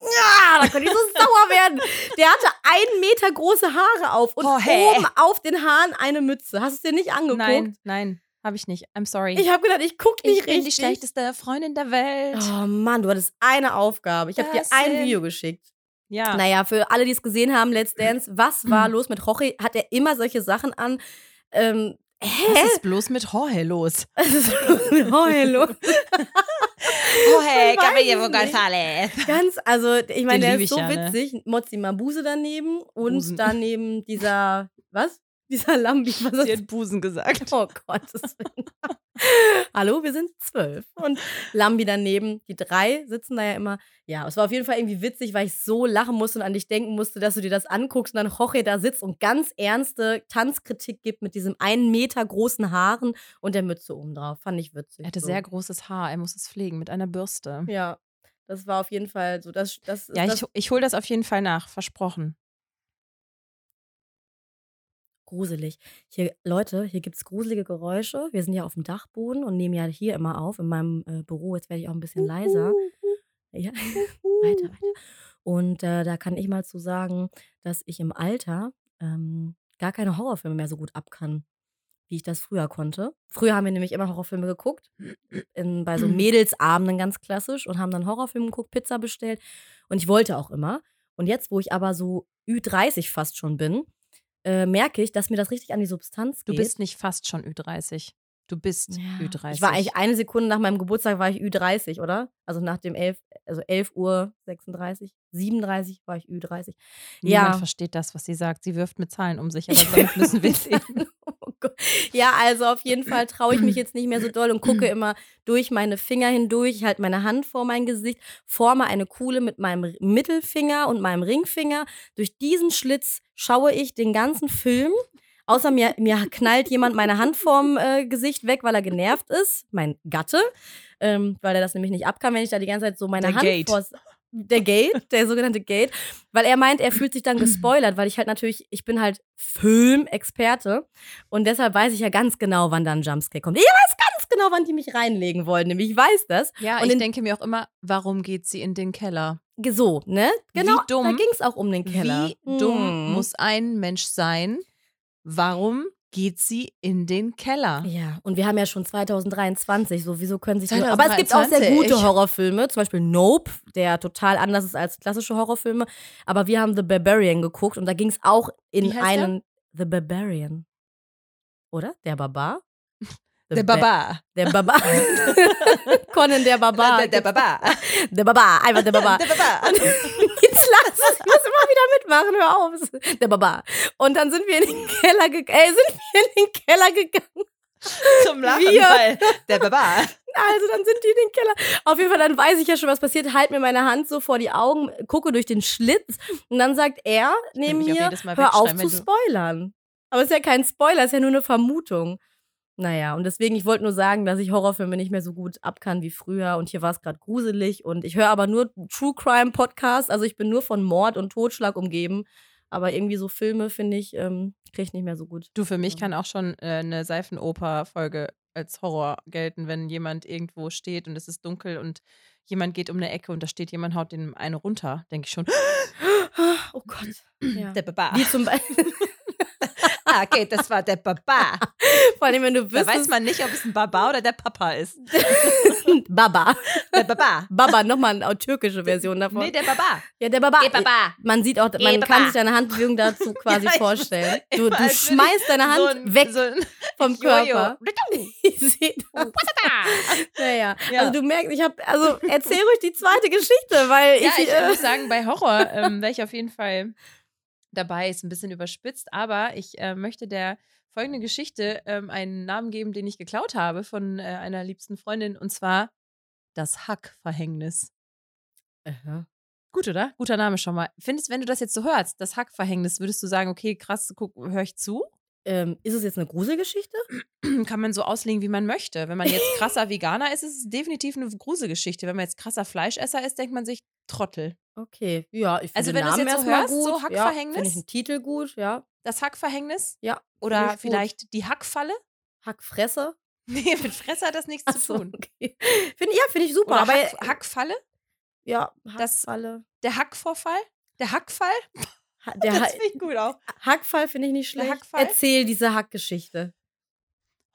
Ja, da könnte ich so sauer werden. Der hatte ein Meter große Haare auf und Oh, hey. oben auf den Haaren eine Mütze. Hast du es dir nicht angeguckt? Nein, nein, habe ich nicht. I'm sorry. Ich habe gedacht, ich gucke nicht Ich bin die richtig. schlechteste Freundin der Welt. Oh Mann, du hattest eine Aufgabe. Ich habe dir ein Video geschickt. Ja. Naja, für alle, die es gesehen haben, Let's Dance, was war los mit Jorge? Hat er immer solche Sachen an? Ähm, Was hä? ist bloß mit Jorge los? Was ist los mit Jorge los? Jorge, nicht. González. Ganz, also ich meine, der ist so ja, ne? witzig. Mozzi Mabuse daneben und Busen. daneben dieser, was? Dieser Lambi, was Sie hat Busen gesagt. Oh Willen. Hallo, wir sind zwölf. Und Lambi daneben, die drei sitzen da ja immer. Ja, es war auf jeden Fall irgendwie witzig, weil ich so lachen musste und an dich denken musste, dass du dir das anguckst und dann Jorge da sitzt und ganz ernste Tanzkritik gibt mit diesem einen Meter großen Haaren und der Mütze oben drauf. Fand ich witzig. Er hatte so. sehr großes Haar. Er muss es pflegen mit einer Bürste. Ja, das war auf jeden Fall so. Das, das, Ja, das ich, ich hole das auf jeden Fall nach. Versprochen. Gruselig. Hier, Leute, hier gibt es gruselige Geräusche. Wir sind ja auf dem Dachboden und nehmen ja hier immer auf, in meinem äh, Büro. Jetzt werde ich auch ein bisschen leiser. Ja, weiter, weiter. Und äh, da kann ich mal zu sagen, dass ich im Alter ähm, gar keine Horrorfilme mehr so gut ab kann, wie ich das früher konnte. Früher haben wir nämlich immer Horrorfilme geguckt, in, bei so Mädelsabenden ganz klassisch und haben dann Horrorfilme geguckt, Pizza bestellt. Und ich wollte auch immer. Und jetzt, wo ich aber so Ü30 fast schon bin, äh, merke ich, dass mir das richtig an die Substanz Du geht. bist nicht fast schon Ü30. Du bist Ja. Ü30. Ich war eigentlich eine Sekunde nach meinem Geburtstag war ich Ü30, oder? Also nach dem 11, also 11 Uhr 36, 37 war ich Ü30. Niemand ja. versteht das, was sie sagt. Sie wirft mit Zahlen um sich, aber damit müssen wir leben. Ja, also auf jeden Fall traue ich mich jetzt nicht mehr so doll und gucke immer durch meine Finger hindurch. Ich halte meine Hand vor mein Gesicht, forme eine Kuhle mit meinem Mittelfinger und meinem Ringfinger. Durch diesen Schlitz schaue ich den ganzen Film. Außer mir, mir knallt jemand meine Hand vorm äh, Gesicht weg, weil er genervt ist. Mein Gatte. Ähm, weil er das nämlich nicht abkam, wenn ich da die ganze Zeit so meine Der Hand Gate. vors der Gate, der sogenannte Gate, weil er meint, er fühlt sich dann gespoilert, weil ich halt natürlich, ich bin halt Filmexperte und deshalb weiß ich ja ganz genau, wann dann Jumpscare kommt. Ich weiß ganz genau, wann die mich reinlegen wollen, nämlich ich weiß das. Ja, Und ich denke mir auch immer, warum geht sie in den Keller? So, ne? Genau, dumm- da ging es auch um den Keller. Wie dumm Hm. muss ein Mensch sein? Warum geht sie in den Keller? Ja, und wir haben ja schon 2023, so wieso können sich die, Aber es gibt auch sehr 2023. gute Horrorfilme, zum Beispiel Nope, der total anders ist als klassische Horrorfilme. Aber wir haben The Barbarian geguckt und da ging es auch in heißt der? einen The Barbarian. Oder? Der Barbar? The Der Ba- Baba. Der Barbar. Conan der Barbar. Der, der Baba. Der Barbar, einfach der Barbar. Der Baba. Jetzt lass es, ich muss immer wieder mitmachen, hör auf. Der Barbar. Und dann sind wir in den Keller gegangen, äh, sind wir in den Keller gegangen. Zum Lachen, Wir. weil der Baba. Also dann sind die in den Keller. Auf jeden Fall, dann weiß ich ja schon, was passiert. Halt mir meine Hand so vor die Augen, gucke durch den Schlitz und dann sagt er neben mir, hör auf zu spoilern. Aber es ist ja kein Spoiler, es ist ja nur eine Vermutung. Naja, und deswegen, ich wollte nur sagen, dass ich Horrorfilme nicht mehr so gut ab kann wie früher. Und hier war es gerade gruselig. Und ich höre aber nur True Crime Podcasts. Also ich bin nur von Mord und Totschlag umgeben. Aber irgendwie so Filme, finde ich, ähm, kriege ich nicht mehr so gut. Du, für mich Ja. kann auch schon äh, eine Seifenoper-Folge als Horror gelten, wenn jemand irgendwo steht und es ist dunkel und jemand geht um eine Ecke und da steht jemand, haut dem eine runter, denke ich schon. Oh Gott. Ja. Der Baba. Wie zum Beispiel, ah, okay, das war der Baba. vor allem, wenn du Da wüsstest, weiß man nicht, ob es ein Baba oder der Papa ist. Baba. Der Baba. Baba, nochmal eine türkische Version davon. Nee, der Baba. ja, der Baba. Der Baba. Man sieht auch, man Eh, kann sich deine Handbewegung dazu quasi Ja, ich- vorstellen. Du, du ich schmeißt deine Hand so ein, weg So vom Jojo. Körper. Ich sehe das. Naja, Ja. also du merkst, ich habe, also erzähl ruhig die zweite Geschichte, weil Ja, ich, ich äh, muss sagen, bei Horror ähm, wäre ich auf jeden Fall dabei. Ist ein bisschen überspitzt, aber ich äh, möchte der folgenden Geschichte ähm, einen Namen geben, den ich geklaut habe von äh, einer liebsten Freundin, und zwar das Hackverhängnis. Aha. Gut, oder? Guter Name schon mal. Findest, wenn du das jetzt so hörst, das Hackverhängnis, würdest du sagen, okay, krass, guck, höre ich zu? Ähm, ist es jetzt eine Gruselgeschichte? Kann man so auslegen, wie man möchte. Wenn man jetzt krasser Veganer ist, ist es definitiv eine Gruselgeschichte. Wenn man jetzt krasser Fleischesser ist, denkt man sich Trottel. Okay, ja, ich finde Also den wenn Namen jetzt so hörst, gut. so ja, Hackverhängnis? finde ich einen Titel gut, ja. Das Hackverhängnis? Ja. Oder Finde ich gut. vielleicht die Hackfalle? Hackfresse? Nee, mit Fresse hat das nichts Ach zu so, tun. okay. Finde ja, finde ich super, Oder aber Hack, Hackfalle? ja, das- Hackfalle. Der Hackvorfall? Der Hackfall? Der das finde ich gut auch. Hackfall finde ich nicht schlecht. Hackfall? Erzähl diese Hackgeschichte.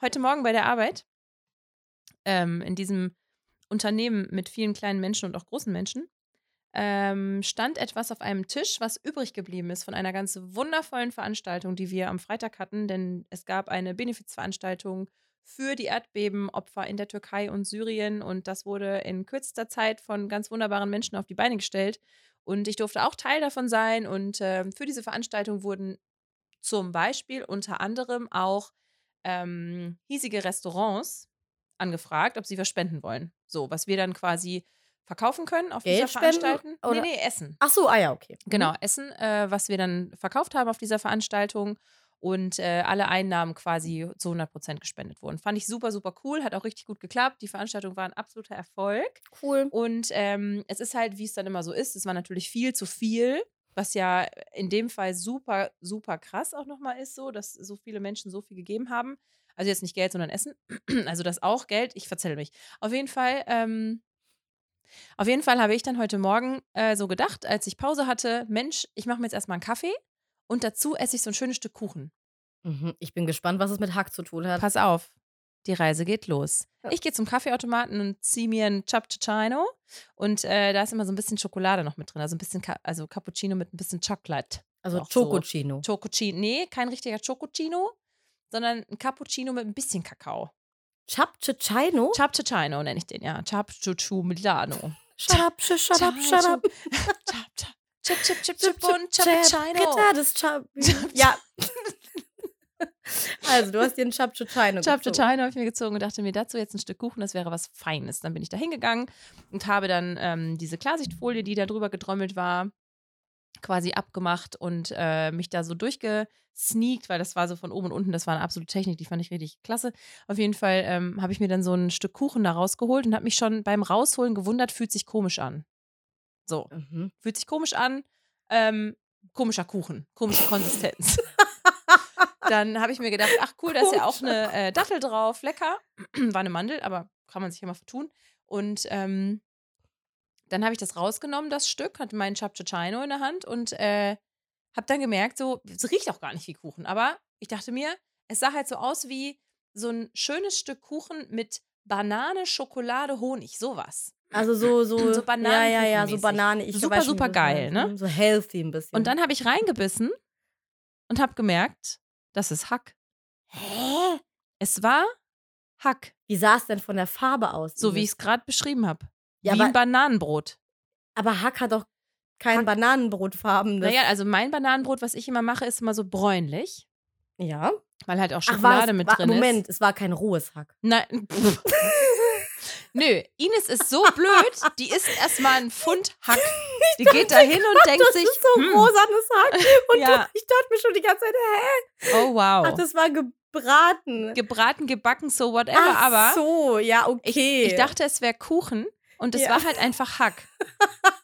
Heute Morgen bei der Arbeit, ähm, in diesem Unternehmen mit vielen kleinen Menschen und auch großen Menschen, ähm, stand etwas auf einem Tisch, was übrig geblieben ist von einer ganz wundervollen Veranstaltung, die wir am Freitag hatten, denn es gab eine Benefizveranstaltung für die Erdbebenopfer in der Türkei und Syrien und das wurde in kürzester Zeit von ganz wunderbaren Menschen auf die Beine gestellt und ich durfte auch Teil davon sein und ähm, für diese Veranstaltung wurden zum Beispiel unter anderem auch ähm, hiesige Restaurants angefragt, ob sie was spenden wollen. So, was wir dann quasi verkaufen können auf Geld dieser Veranstaltung. oder- Nee, nee, Essen. Ach so, ah ja, okay. Mhm. Genau, Essen, äh, was wir dann verkauft haben auf dieser Veranstaltung und äh, alle Einnahmen quasi zu 100 Prozent gespendet wurden. Fand ich super, super cool, hat auch richtig gut geklappt. Die Veranstaltung war ein absoluter Erfolg. Cool. Und ähm, es ist halt, wie es dann immer so ist, es war natürlich viel zu viel, was ja in dem Fall super, super krass auch nochmal ist, so, dass so viele Menschen so viel gegeben haben. Also jetzt nicht Geld, sondern Essen. Also das auch Geld. Ich verzähle mich. Auf jeden Fall, ähm, auf jeden Fall habe ich dann heute Morgen äh, so gedacht, als ich Pause hatte, Mensch, ich mache mir jetzt erstmal einen Kaffee und dazu esse ich so ein schönes Stück Kuchen. Mhm. Ich bin gespannt, was es mit Hack zu tun hat. Pass auf, die Reise geht los. Ja. Ich gehe zum Kaffeeautomaten und ziehe mir einen Cappuccino und äh, da ist immer so ein bisschen Schokolade noch mit drin, also ein bisschen, Ka also Cappuccino mit ein bisschen Chocolate. Also auch so. Chococino. Chococino, nee, kein richtiger Chococino, sondern ein Cappuccino mit ein bisschen Kakao. Chapchino? Cappuccino nenne ich den, ja. Cappuccino Milano. Shut up, shut shut up, shut up. Chap, chap, chip, chip, chip, Chip, chip und Cappuccino. Gitter des Chap. Ja. Also, du hast dir einen Chapchino Cappuccino habe ich mir gezogen und dachte mir dazu jetzt ein Stück Kuchen, das wäre was Feines. Dann bin ich da hingegangen und habe dann ähm, diese Klarsichtfolie, die da drüber gedrommelt war, quasi abgemacht und äh, mich da so durchgesneakt, weil das war so von oben und unten, das war eine absolute Technik, die fand ich richtig klasse. Auf jeden Fall ähm, habe ich mir dann so ein Stück Kuchen da rausgeholt und habe mich schon beim Rausholen gewundert, fühlt sich komisch an. So, Mhm. fühlt sich komisch an. Ähm, komischer Kuchen, komische Konsistenz. Dann habe ich mir gedacht, ach cool, da ist ja auch eine äh, Dattel drauf, lecker. War eine Mandel, aber kann man sich ja mal vertun. Und ähm, dann habe ich das rausgenommen, das Stück, hatte meinen Chapchino in der Hand und äh, habe dann gemerkt, so, es riecht auch gar nicht wie Kuchen. Aber ich dachte mir, es sah halt so aus wie so ein schönes Stück Kuchen mit Banane, Schokolade, Honig, sowas. Also so, so, So ja, ja, ja, so. Banane. Ich Super, super geil, ne? So healthy ein bisschen. Und dann habe ich reingebissen und habe gemerkt, das ist Hack. Hä? Es war Hack, Wie sah es denn von der Farbe aus? so wie ich es gerade beschrieben habe. Ja, wie aber- ein Bananenbrot. Aber Hack hat doch kein Hack- Bananenbrotfarben. Naja, also mein Bananenbrot, was ich immer mache, ist immer so bräunlich, ja. weil halt auch Ach, Schokolade es, mit war, drin Moment, ist. es war kein rohes Hack. Nein. Nö, Ines ist so blöd, die isst erstmal einen Pfund Hack. Die geht da hin und denkt das sich, ist so hm, rosanes Hack. Und Ja. ich dachte mir schon die ganze Zeit, hä? oh wow. Ach, das war gebraten. Gebraten, gebacken, so whatever, Ach aber so, ja, ich, okay. ich dachte, es wäre Kuchen und es Ja. war halt einfach Hack.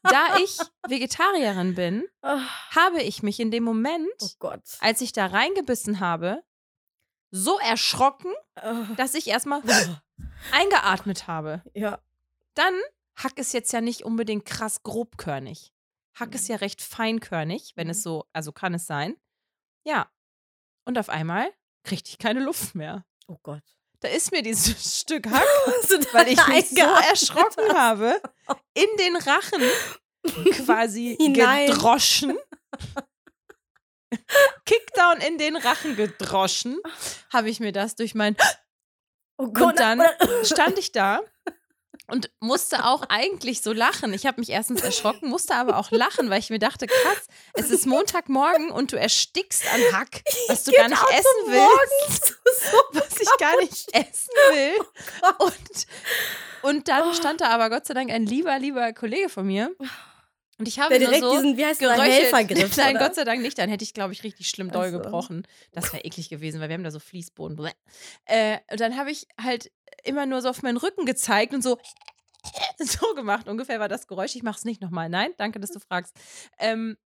da ich Vegetarierin bin, Oh, habe ich mich in dem Moment, oh Gott. als ich da reingebissen habe, so erschrocken, Oh. dass ich erstmal eingeatmet habe. Ja. Dann, Hack ist jetzt ja nicht unbedingt krass grobkörnig. Hack ist ja recht feinkörnig, wenn es Mhm. so, also kann es sein. Ja. Und auf einmal kriegte ich keine Luft mehr. Oh Gott. Da ist mir dieses Stück Hack, weil ich mich so erschrocken habe, in den Rachen quasi Hinein. gedroschen. Kickdown in den Rachen gedroschen, habe ich mir das durch mein Oh Gott. Und dann stand ich da und musste auch eigentlich so lachen. Ich habe mich erstens erschrocken, musste aber auch lachen, weil ich mir dachte, krass, es ist Montagmorgen und du erstickst an Hack, was du gar nicht essen willst, was ich gar nicht essen will. Und, und dann stand da aber Gott sei Dank ein lieber, lieber Kollege von mir. Und ich habe der direkt so diesen, wie heißt der, geröchelt. Helfergriff. Nein, oder? Gott sei Dank nicht. Dann hätte ich, glaube ich, richtig schlimm doll Ach so. gebrochen. Das wäre eklig gewesen, weil wir haben da so Fließboden. Äh, und dann habe ich halt immer nur so auf meinen Rücken gezeigt und so so gemacht. Ungefähr war das Geräusch. Ich mache es nicht nochmal. Nein, danke, dass du fragst. Ähm,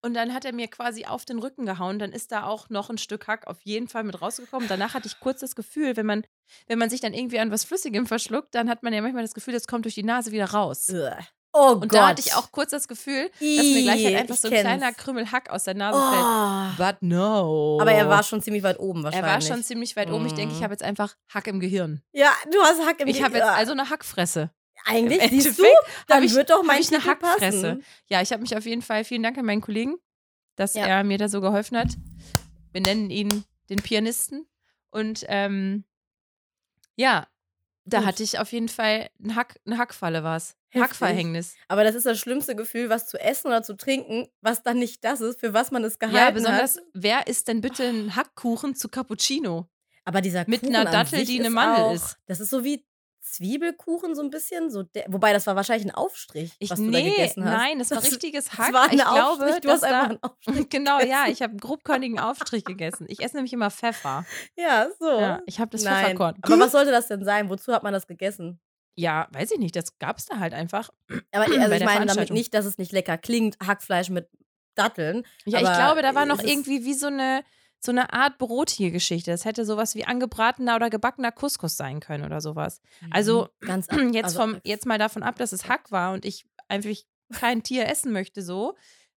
und dann hat er mir quasi auf den Rücken gehauen. Dann ist da auch noch ein Stück Hack auf jeden Fall mit rausgekommen. Danach hatte ich kurz das Gefühl, wenn man, wenn man sich dann irgendwie an was Flüssigem verschluckt, dann hat man ja manchmal das Gefühl, das kommt durch die Nase wieder raus. Ugh. Oh Und Gott. da hatte ich auch kurz das Gefühl, dass mir gleich halt einfach ich so ein kenn's. kleiner Krümel Hack aus der Nase fällt. Oh. But no. Aber er war schon ziemlich weit oben Er wahrscheinlich. war schon ziemlich weit oben. Ich denke, ich Mm. habe jetzt einfach Hack im Gehirn. Ja, du hast Hack im Ich habe jetzt Gehirn. also eine Hackfresse. Eigentlich, im siehst du, dann ich- wird doch mein ich eine Titel Hackfresse. passen. Ja, ich habe mich auf jeden Fall, vielen Dank an meinen Kollegen, dass Ja. er mir da so geholfen hat. Wir nennen ihn den Pianisten. Und ähm, ja, da Gut. hatte ich auf jeden Fall ein Hack, eine Hackfalle war es. Hackverhängnis. Aber das ist das schlimmste Gefühl, was zu essen oder zu trinken, was dann nicht das ist, für was man es gehalten Ja, besonders, hat. wer isst denn bitte einen Hackkuchen zu Cappuccino? Aber dieser mit Kuchen einer an Dattel, die eine Mandel auch, ist. Das ist so wie Zwiebelkuchen so ein bisschen, so der, wobei das war wahrscheinlich ein Aufstrich, Ich, was du nee, da gegessen hast. nein, das war Das- richtiges Das Hack. war ein ich Aufstrich, glaube, du hast einfach da, einen Aufstrich Genau, ja, ich habe einen grobkörnigen Aufstrich gegessen. Ich esse nämlich immer Pfeffer. Ja, so. Ja, ich habe das Nein. Pfefferkorn. Aber was sollte das denn sein? Wozu hat man das gegessen? Ja, weiß ich nicht, das gab es da halt einfach. Aber also ich meine damit nicht, dass es nicht lecker klingt, Hackfleisch mit Datteln. Ja, ich glaube, da war noch es ist- irgendwie wie so eine, so eine Art brotige Geschichte. Das hätte sowas wie angebratener oder gebackener Couscous sein können oder sowas. Also, Mhm, ganz Jetzt, also, vom, jetzt mal davon ab, dass es Hack war und ich einfach kein Tier essen möchte, so,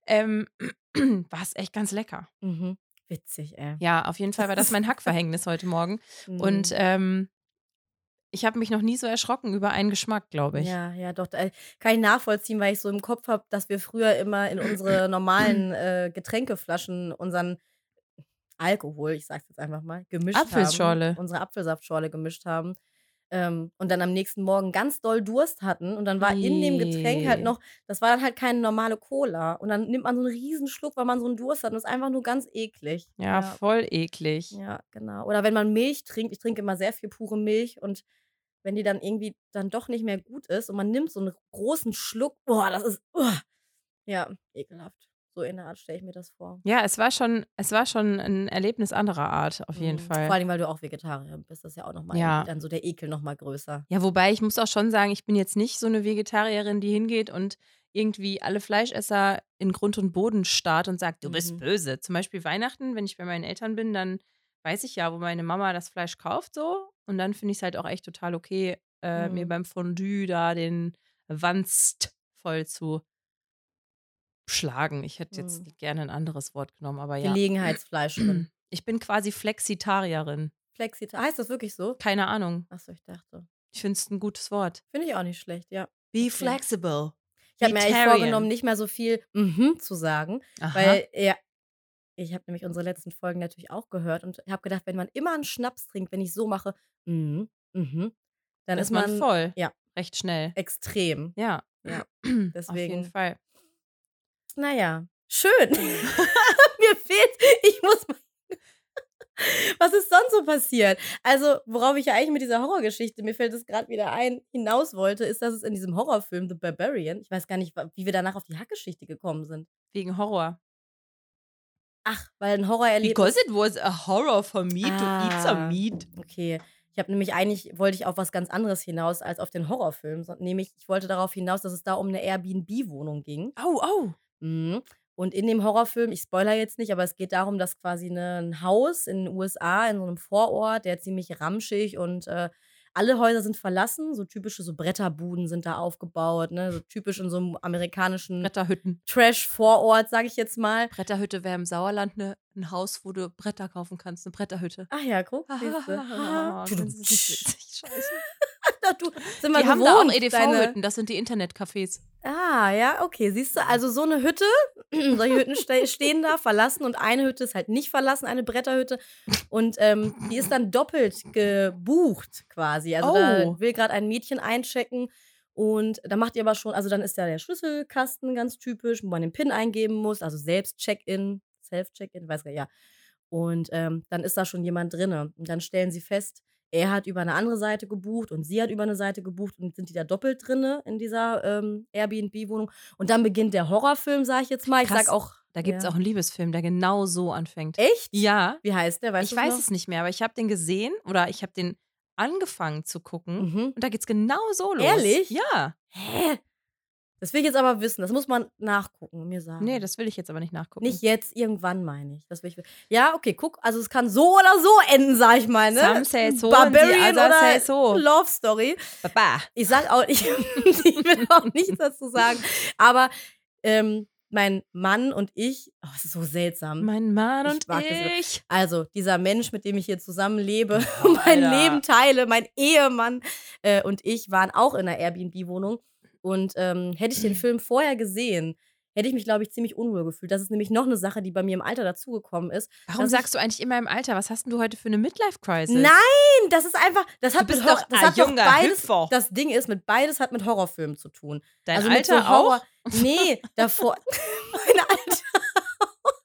ähm, war es echt ganz lecker. Mhm. Witzig, ey. Ja, auf jeden Fall war das mein Hackverhängnis heute Morgen. Und Mhm. ähm, ich habe mich noch nie so erschrocken über einen Geschmack, glaube ich. Ja, ja, doch. Kann ich nachvollziehen, weil ich so im Kopf habe, dass wir früher immer in unsere normalen äh, Getränkeflaschen unseren Alkohol, ich sag's jetzt einfach mal, gemischt Apfelschorle. haben. Unsere Apfelsaftschorle gemischt haben. Ähm, und dann am nächsten Morgen ganz doll Durst hatten. Und dann war in dem Getränk halt Nee. noch, das war dann halt keine normale Cola. Und dann nimmt man so einen riesen Schluck, weil man so einen Durst hat. Und das ist einfach nur ganz eklig. Ja, voll eklig. Ja, genau. Oder wenn man Milch trinkt, ich trinke immer sehr viel pure Milch und wenn die dann irgendwie dann doch nicht mehr gut ist und man nimmt so einen großen Schluck, boah, das ist, uah. ja, ekelhaft. So in der Art stelle ich mir das vor. Ja, es war schon, es war schon ein Erlebnis anderer Art, auf jeden Mhm. Fall. Vor allem, weil du auch Vegetarier bist, das ist ja auch nochmal Ja. dann so der Ekel nochmal größer. Ja, wobei ich muss auch schon sagen, ich bin jetzt nicht so eine Vegetarierin, die hingeht und irgendwie alle Fleischesser in Grund und Boden starrt und sagt, du bist Mhm. böse. Zum Beispiel Weihnachten, wenn ich bei meinen Eltern bin, dann weiß ich ja, wo meine Mama das Fleisch kauft so. Und dann finde ich es halt auch echt total okay, äh, mir Mhm. beim Fondue da den Wanst voll zu schlagen. Ich hätte jetzt Mhm. gerne ein anderes Wort genommen, aber ja. Gelegenheitsfleisch drin. Ich bin quasi Flexitarierin. Flexita heißt das wirklich so? Keine Ahnung. Achso, ich dachte. Ich finde es ein gutes Wort. Finde ich auch nicht schlecht, ja. Be flexible. Ich habe mir eigentlich vorgenommen, nicht mehr so viel mhm zu sagen, Aha. Weil, ja, ich habe nämlich unsere letzten Folgen natürlich auch gehört und habe gedacht, wenn man immer einen Schnaps trinkt, wenn ich so mache, mhm, mhm, dann Dann ist man voll. ja. Recht schnell. extrem. Ja. Ja, Auf jeden Deswegen, Fall. Naja, schön. Mir fehlt, ich muss mal. Was ist sonst so passiert? Also, worauf ich ja eigentlich mit dieser Horrorgeschichte, mir fällt es gerade wieder ein, hinaus wollte, ist, dass es in diesem Horrorfilm The Barbarian, ich weiß gar nicht, wie wir danach auf die Hackgeschichte gekommen sind. Wegen Horror. Ach, weil ein Horrorerlebnis. Because it was a horror for me to eat some Ah. meat. Okay. Ich habe nämlich eigentlich, wollte ich auf was ganz anderes hinaus als auf den Horrorfilm. Nämlich, ich wollte darauf hinaus, dass es da um eine Airbnb-Wohnung ging. Oh, oh. Mhm. Und in dem Horrorfilm, ich spoiler jetzt nicht, aber es geht darum, dass quasi ne, ein Haus in den USA, in so einem Vorort, der ziemlich ramschig und äh, alle Häuser sind verlassen, so typische so Bretterbuden sind da aufgebaut, ne? so typisch in so einem amerikanischen Bretterhütten. Trash-Vorort, sage ich jetzt mal. Bretterhütte wäre im Sauerland ne, ein Haus, wo du Bretter kaufen kannst, eine Bretterhütte. Ach ja, guck. Ah, nicht witzig. Scheiße. du, sind wir Die haben da auch gewohnt, EDV-Hütten, das sind die Internetcafés. Ah, ja, okay. Siehst du, also so eine Hütte, solche Hütten ste stehen da, verlassen und eine Hütte ist halt nicht verlassen, eine Bretterhütte. Und ähm, die ist dann doppelt gebucht quasi. Also Oh. da will gerade ein Mädchen einchecken und da macht ihr aber schon, also dann ist da der Schlüsselkasten ganz typisch, wo man den PIN eingeben muss, also selbst Check-in, Self-Check-in, weiß gar nicht, ja. Und ähm, dann ist da schon jemand drinne. Und dann stellen sie fest, er hat über eine andere Seite gebucht und sie hat über eine Seite gebucht und sind die da doppelt drinne in dieser ähm, Airbnb-Wohnung. Und dann beginnt der Horrorfilm, sag ich jetzt mal. Ich Krass. sag auch. Da gibt es ja. auch einen Liebesfilm, der genau so anfängt. Echt? Ja, Wie heißt der? Weißt ich weiß noch? es nicht mehr, aber ich habe den gesehen oder ich habe den angefangen zu gucken Mhm. und da geht's genau so los. Ehrlich? Ja. Hä? Das will ich jetzt aber wissen. Das muss man nachgucken und mir sagen. Nee, das will ich jetzt aber nicht nachgucken. Nicht jetzt, irgendwann meine ich. Das will ich. Ja, okay, guck. Also es kann so oder so enden, sag ich mal. Ne? Some say so Barbarian oder say so. Love Story. Baba. Ich sag auch, ich, ich will auch nichts dazu sagen. Aber ähm, mein Mann und ich, oh, es ist so seltsam. Mein Mann Ich und ich. Also, dieser Mensch, mit dem ich hier zusammenlebe Oh, und mein. Leben teile, mein Ehemann äh, und ich waren auch in einer Airbnb-Wohnung. Und ähm, hätte ich den Film vorher gesehen, hätte ich mich, glaube ich, ziemlich unwohl gefühlt. Das ist nämlich noch eine Sache, die bei mir im Alter dazugekommen ist. Warum sagst du eigentlich immer im Alter? Was hast denn du heute für eine Midlife-Crisis? Nein, das ist einfach, das hat, mit Hor- doch das hat doch junger beides, Hüpfer. das Ding ist, mit beides hat mit Horrorfilmen zu tun. Dein also Alter mit so Horror. auch? Nee, davor. mein Alter.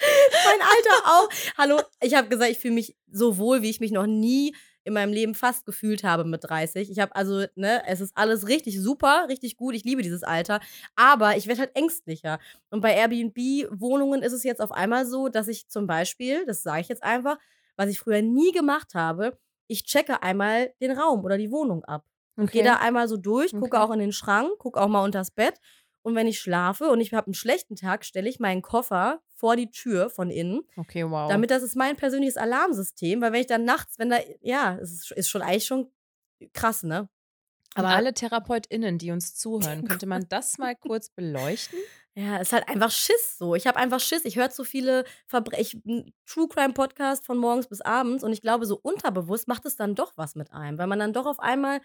mein Alter auch. Hallo, ich habe gesagt, ich fühle mich so wohl, wie ich mich noch nie in meinem Leben fast gefühlt habe mit 30. Ich habe also, ne, es ist alles richtig super, richtig gut. Ich liebe dieses Alter. Aber ich werde halt ängstlicher. Und bei Airbnb-Wohnungen ist es jetzt auf einmal so, dass ich zum Beispiel, das sage ich jetzt einfach, was ich früher nie gemacht habe, ich checke einmal den Raum oder die Wohnung ab. Und gehe da einmal so durch, gucke Okay. auch in den Schrank, gucke auch mal unters Bett. Und wenn ich schlafe und ich habe einen schlechten Tag, stelle ich meinen Koffer vor die Tür von innen. Okay, wow. Damit das ist mein persönliches Alarmsystem, weil wenn ich dann nachts, wenn da, ja, es ist, ist schon eigentlich schon krass, ne? Aber Aber alle TherapeutInnen, die uns zuhören, könnte man das mal kurz beleuchten? ja, es ist halt einfach Schiss so. Ich habe einfach Schiss. Ich höre zu viele Verbrechen, True Crime Podcast von morgens bis abends und ich glaube, so unterbewusst macht es dann doch was mit einem, weil man dann doch auf einmal,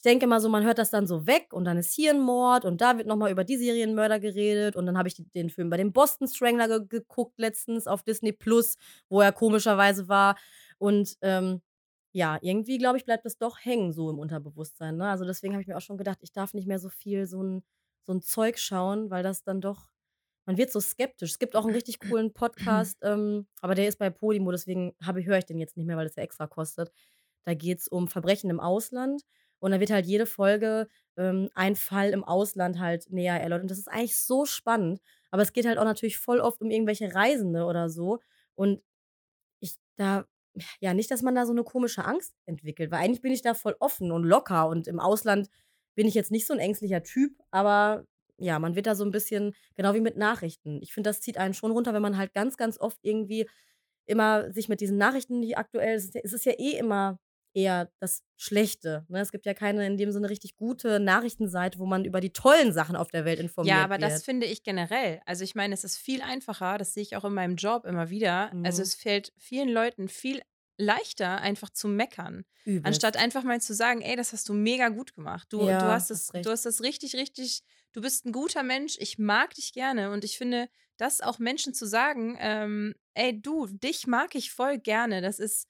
ich denke mal so, man hört das dann so weg und dann ist hier ein Mord und da wird nochmal über die Serienmörder geredet und dann habe ich den Film bei dem Boston Strangler ge geguckt letztens auf Disney Plus, wo er komischerweise war und ähm, ja, irgendwie glaube ich, bleibt das doch hängen so im Unterbewusstsein. Ne? Also deswegen habe ich mir auch schon gedacht, ich darf nicht mehr so viel so ein, so ein Zeug schauen, weil das dann doch, man wird so skeptisch. Es gibt auch einen richtig coolen Podcast, ähm, aber der ist bei Podimo, deswegen höre ich den jetzt nicht mehr, weil das ja extra kostet. Da geht es um Verbrechen im Ausland und da wird halt jede Folge ähm, ein Fall im Ausland halt näher erläutert. Und das ist eigentlich so spannend, aber es geht halt auch natürlich voll oft um irgendwelche Reisende oder so. Und ich da, ja, nicht, dass man da so eine komische Angst entwickelt, weil eigentlich bin ich da voll offen und locker und im Ausland bin ich jetzt nicht so ein ängstlicher Typ, aber ja, man wird da so ein bisschen, genau wie mit Nachrichten. Ich finde, das zieht einen schon runter, wenn man halt ganz, ganz oft irgendwie immer sich mit diesen Nachrichten, die aktuell, es ist ja eh immer eher das Schlechte. Ne? Es gibt ja keine in dem Sinne richtig gute Nachrichtenseite, wo man über die tollen Sachen auf der Welt informiert Ja, aber wird. das finde ich generell. Also ich meine, es ist viel einfacher, das sehe ich auch in meinem Job immer wieder. Also Mhm. es fällt vielen Leuten viel leichter, einfach zu meckern, Übelst. anstatt einfach mal zu sagen, ey, das hast du mega gut gemacht. Du, Ja, du, hast, hast das, recht. du hast das richtig, richtig, du bist ein guter Mensch, ich mag dich gerne. Und ich finde, das auch Menschen zu sagen, ähm, ey, du, dich mag ich voll gerne, das ist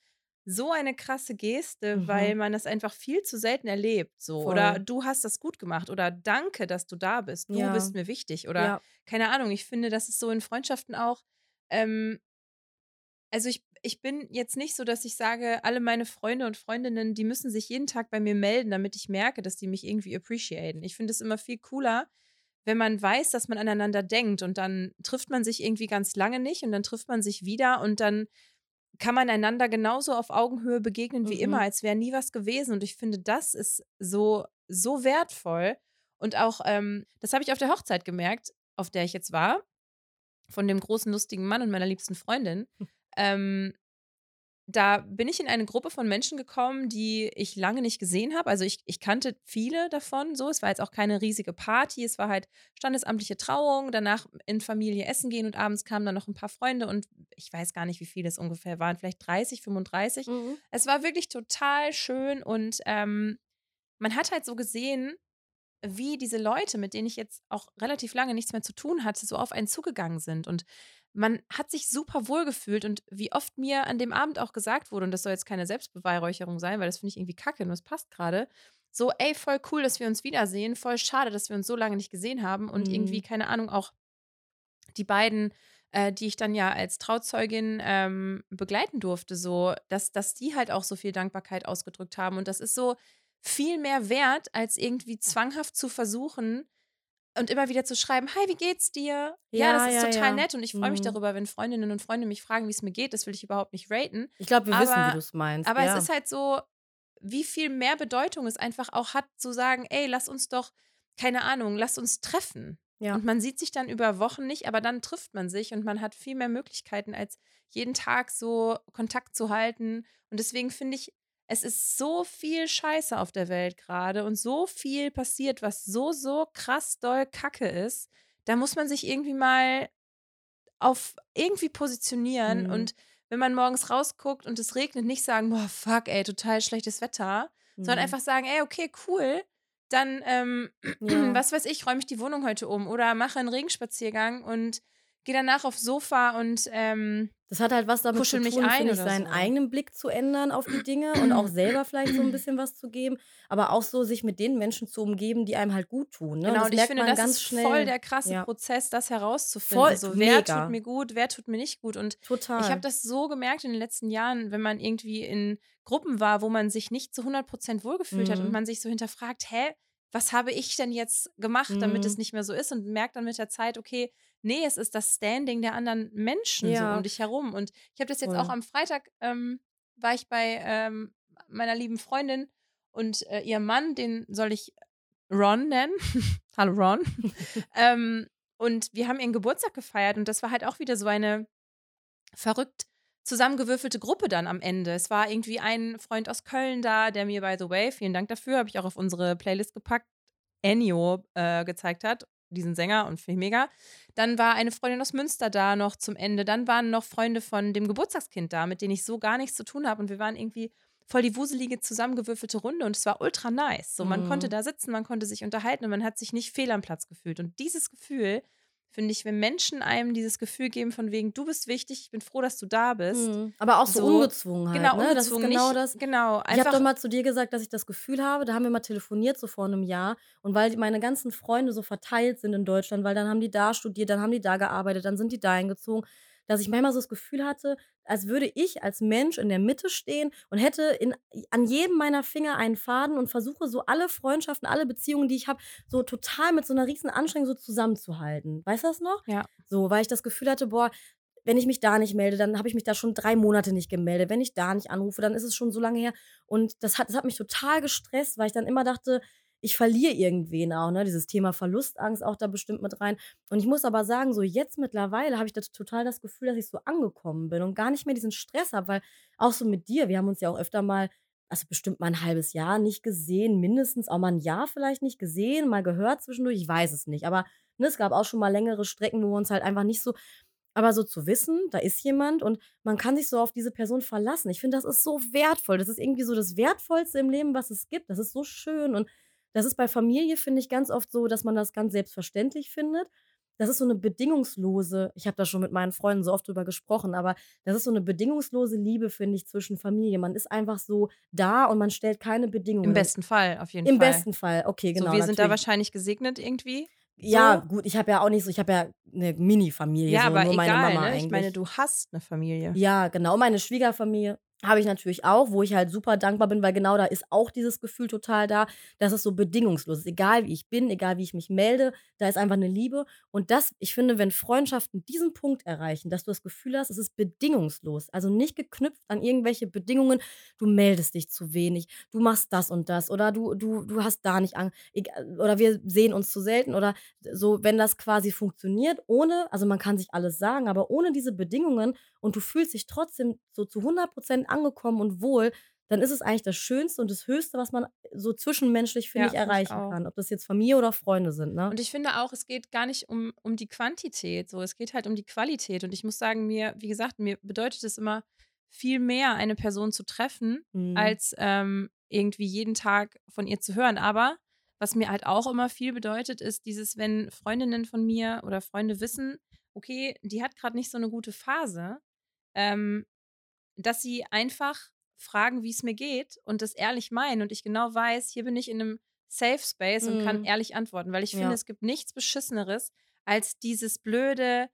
so eine krasse Geste, Mhm. weil man das einfach viel zu selten erlebt. So. Voll. Oder du hast das gut gemacht. Oder danke, dass du da bist. Du Ja. bist mir wichtig. Oder ja. keine Ahnung, ich finde, das ist so in Freundschaften auch. Ähm, also ich, ich bin jetzt nicht so, dass ich sage, alle meine Freunde und Freundinnen, die müssen sich jeden Tag bei mir melden, damit ich merke, dass die mich irgendwie appreciaten. Ich finde es immer viel cooler, wenn man weiß, dass man aneinander denkt und dann trifft man sich irgendwie ganz lange nicht und dann trifft man sich wieder und dann kann man einander genauso auf Augenhöhe begegnen wie Mhm. immer, als wäre nie was gewesen. Und ich finde, das ist so, so wertvoll. Und auch, ähm, das habe ich auf der Hochzeit gemerkt, auf der ich jetzt war, von dem großen, lustigen Mann und meiner liebsten Freundin. Ähm, da bin ich in eine Gruppe von Menschen gekommen, die ich lange nicht gesehen habe. Also ich, ich kannte viele davon so. Es war jetzt auch keine riesige Party. Es war halt standesamtliche Trauung, danach in Familie essen gehen und abends kamen dann noch ein paar Freunde und ich weiß gar nicht, wie viele es ungefähr waren, vielleicht 30, 35. Mhm. Es war wirklich total schön und ähm, man hat halt so gesehen, wie diese Leute, mit denen ich jetzt auch relativ lange nichts mehr zu tun hatte, so auf einen zugegangen sind. Und man hat sich super wohl gefühlt und wie oft mir an dem Abend auch gesagt wurde, und das soll jetzt keine Selbstbeweihräucherung sein, weil das finde ich irgendwie kacke und das passt gerade. So, ey, voll cool, dass wir uns wiedersehen, voll schade, dass wir uns so lange nicht gesehen haben und Mhm. irgendwie, keine Ahnung, auch die beiden, äh, die ich dann ja als Trauzeugin ähm, begleiten durfte, so, dass, dass die halt auch so viel Dankbarkeit ausgedrückt haben. Und das ist so viel mehr wert, als irgendwie zwanghaft zu versuchen und immer wieder zu schreiben, hi, wie geht's dir? Ja, Ja, das ist ja, total ja. nett und ich freue mich Mhm. darüber, wenn Freundinnen und Freunde mich fragen, wie es mir geht. Das will ich überhaupt nicht raten. Ich glaube, wir wissen, Aber- wie du es meinst. Aber es ist halt so, wie viel mehr Bedeutung es einfach auch hat, zu sagen, ey, lass uns doch, keine Ahnung, lass uns treffen. Ja. Und man sieht sich dann über Wochen nicht, aber dann trifft man sich und man hat viel mehr Möglichkeiten, als jeden Tag so Kontakt zu halten. Und deswegen finde ich, es ist so viel Scheiße auf der Welt gerade und so viel passiert, was so, so krass doll Kacke ist. Da muss man sich irgendwie mal auf irgendwie positionieren Mhm. und wenn man morgens rausguckt und es regnet, nicht sagen, boah, fuck, ey, total schlechtes Wetter, sondern Mhm. einfach sagen, ey, okay, cool, dann, ähm, Ja. was weiß ich, räume ich die Wohnung heute um oder mache einen Regenspaziergang und gehe danach aufs Sofa und ähm, Das hat halt was damit zu mich tun, ein finde ich, seinen so. eigenen Blick zu ändern auf die Dinge und auch selber vielleicht so ein bisschen was zu geben, aber auch so sich mit den Menschen zu umgeben, die einem halt gut tun. Ne? genau, und ich finde, das ganz ist schnell. voll der krasse Ja. Prozess, das herauszufinden. Voll, so, wer mega. tut mir gut, wer tut mir nicht gut und Total. Ich habe das so gemerkt in den letzten Jahren, wenn man irgendwie in Gruppen war, wo man sich nicht zu 100% wohlgefühlt hat und Mhm. man sich so hinterfragt, hä, was habe ich denn jetzt gemacht, damit es Mhm. nicht mehr so ist und merkt dann mit der Zeit, okay, nee, es ist das Standing der anderen Menschen so Ja. um dich herum. Und ich habe das jetzt Voll. auch am Freitag, ähm, war ich bei ähm, meiner lieben Freundin und äh, ihr Mann, den soll ich Ron nennen. Hallo Ron. ähm, und wir haben ihren Geburtstag gefeiert und das war halt auch wieder so eine verrückt zusammengewürfelte Gruppe dann am Ende. Es war irgendwie ein Freund aus Köln da, der mir, by the way, vielen Dank dafür, habe ich auch auf unsere Playlist gepackt, Ennio äh, gezeigt hat, diesen Sänger und finde ich mega. Dann war eine Freundin aus Münster da noch zum Ende. Dann waren noch Freunde von dem Geburtstagskind da, mit denen ich so gar nichts zu tun habe. Und wir waren irgendwie voll die wuselige, zusammengewürfelte Runde und es war ultra nice. So, man Mhm. konnte da sitzen, man konnte sich unterhalten und man hat sich nicht fehl am Platz gefühlt. Und dieses Gefühl, finde ich, wenn Menschen einem dieses Gefühl geben, von wegen, du bist wichtig, ich bin froh, dass du da bist. Mhm. Aber auch so, So, ungezwungen halt. Genau, ne? Ungezwungen, genau nicht, das. Genau, Ich habe einfach doch mal zu dir gesagt, dass ich das Gefühl habe, da haben wir mal telefoniert, so vor einem Jahr. Und weil meine ganzen Freunde so verteilt sind in Deutschland, weil dann haben die da studiert, dann haben die da gearbeitet, dann sind die da eingezogen, dass ich manchmal so das Gefühl hatte, als würde ich als Mensch in der Mitte stehen und hätte in, an jedem meiner Finger einen Faden und versuche so alle Freundschaften, alle Beziehungen, die ich habe, so total mit so einer riesen Anstrengung so zusammenzuhalten. Weißt du das noch? Ja. So, weil ich das Gefühl hatte, boah, wenn ich mich da nicht melde, dann habe ich mich da schon drei Monate nicht gemeldet. Wenn ich da nicht anrufe, dann ist es schon so lange her. Und das hat, das hat mich total gestresst, weil ich dann immer dachte, ich verliere irgendwen auch, ne? Dieses Thema Verlustangst auch da bestimmt mit rein. Und ich muss aber sagen, so jetzt mittlerweile habe ich das total das Gefühl, dass ich so angekommen bin und gar nicht mehr diesen Stress habe, weil auch so mit dir, wir haben uns ja auch öfter mal, also bestimmt mal ein halbes Jahr nicht gesehen, mindestens auch mal ein Jahr vielleicht nicht gesehen, mal gehört zwischendurch, ich weiß es nicht. Aber ne, es gab auch schon mal längere Strecken, wo wir uns halt einfach nicht so aber so zu wissen, da ist jemand und man kann sich so auf diese Person verlassen. Ich finde, das ist so wertvoll. Das ist irgendwie so das Wertvollste im Leben, was es gibt. Das ist so schön. Und das ist bei Familie, finde ich, ganz oft so, dass man das ganz selbstverständlich findet. Das ist so eine bedingungslose, ich habe da schon mit meinen Freunden so oft drüber gesprochen, aber das ist so eine bedingungslose Liebe, finde ich, zwischen Familie. Man ist einfach so da und man stellt keine Bedingungen. im besten Fall, auf jeden Im Fall. besten Fall, okay, genau. so, wir sind da natürlich. wahrscheinlich gesegnet irgendwie. Ja, so. gut, ich habe ja auch nicht so, ich habe ja eine Mini-Familie, Ja, so aber nur meine egal, Mama ne? eigentlich. Ich meine, du hast eine Familie. Ja, genau. Meine Schwiegerfamilie, habe ich natürlich auch, wo ich halt super dankbar bin, weil genau da ist auch dieses Gefühl total da, dass es so bedingungslos ist. Egal wie ich bin, egal wie ich mich melde, da ist einfach eine Liebe. Und das, ich finde, wenn Freundschaften diesen Punkt erreichen, dass du das Gefühl hast, es ist bedingungslos, also nicht geknüpft an irgendwelche Bedingungen, du meldest dich zu wenig, du machst das und das oder du, du, du hast da nicht an, oder wir sehen uns zu selten oder so, wenn das quasi funktioniert, ohne, also man kann sich alles sagen, aber ohne diese Bedingungen und du fühlst dich trotzdem so zu 100 Prozent angekommen und wohl, dann ist es eigentlich das Schönste und das Höchste, was man so zwischenmenschlich, finde Ja, ich, ich erreichen auch. kann. Ob das jetzt Familie oder Freunde sind, ne? Und ich finde auch, es geht gar nicht um, um die Quantität, so es geht halt um die Qualität. Und ich muss sagen, mir, wie gesagt, mir bedeutet es immer viel mehr, eine Person zu treffen, Mhm. als ähm, irgendwie jeden Tag von ihr zu hören. Aber was mir halt auch immer viel bedeutet, ist dieses, wenn Freundinnen von mir oder Freunde wissen, okay, die hat gerade nicht so eine gute Phase, ähm, dass sie einfach fragen, wie es mir geht und das ehrlich meinen und ich genau weiß, hier bin ich in einem Safe Space und kann Mhm. ehrlich antworten, weil ich finde, Ja. es gibt nichts Beschisseneres als dieses blöde,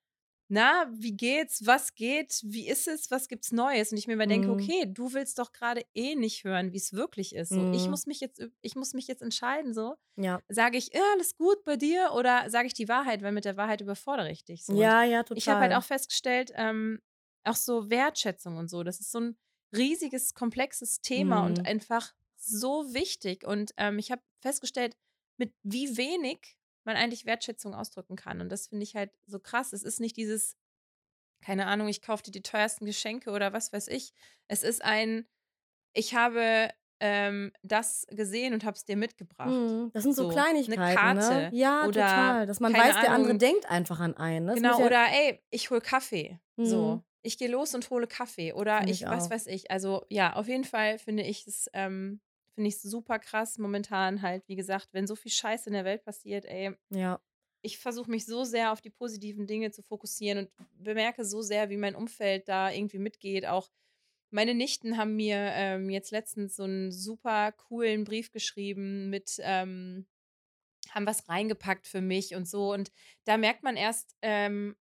na, wie geht's, was geht, wie ist es, was gibt's Neues? Und ich mir immer denke, Mhm. okay, du willst doch gerade eh nicht hören, wie es wirklich ist. So, ich Mhm. muss mich jetzt, ich muss mich jetzt entscheiden, so. Ja. Sage ich, ja, alles gut bei dir oder sage ich die Wahrheit, weil mit der Wahrheit überfordere ich dich. So. Ja, ja, total. ich habe halt auch festgestellt, ähm, auch so Wertschätzung und so, das ist so ein riesiges, komplexes Thema Mhm. und einfach so wichtig. Und ähm, ich habe festgestellt, mit wie wenig man eigentlich Wertschätzung ausdrücken kann. Und das finde ich halt so krass. Es ist nicht dieses, keine Ahnung, ich kaufe dir die teuersten Geschenke oder was weiß ich. Es ist ein, ich habe ähm, das gesehen und habe es dir mitgebracht. Mhm. Das sind so, So, Kleinigkeiten, eine Karte ne? Ja, oder, total. Dass man weiß, der andere Ahnung. denkt einfach an einen. ne? Das Genau, ja, oder ey, ich hole Kaffee. So. Ich gehe los und hole Kaffee. Oder Finde ich, ich was weiß ich. Also ja, auf jeden Fall finde ich es, ähm, finde ich super krass momentan halt, wie gesagt, wenn so viel Scheiß in der Welt passiert, ey, Ja. ich versuche mich so sehr auf die positiven Dinge zu fokussieren und bemerke so sehr, wie mein Umfeld da irgendwie mitgeht. Auch meine Nichten haben mir ähm, jetzt letztens so einen super coolen Brief geschrieben mit, ähm, haben was reingepackt für mich und so. Und da merkt man erst ähm,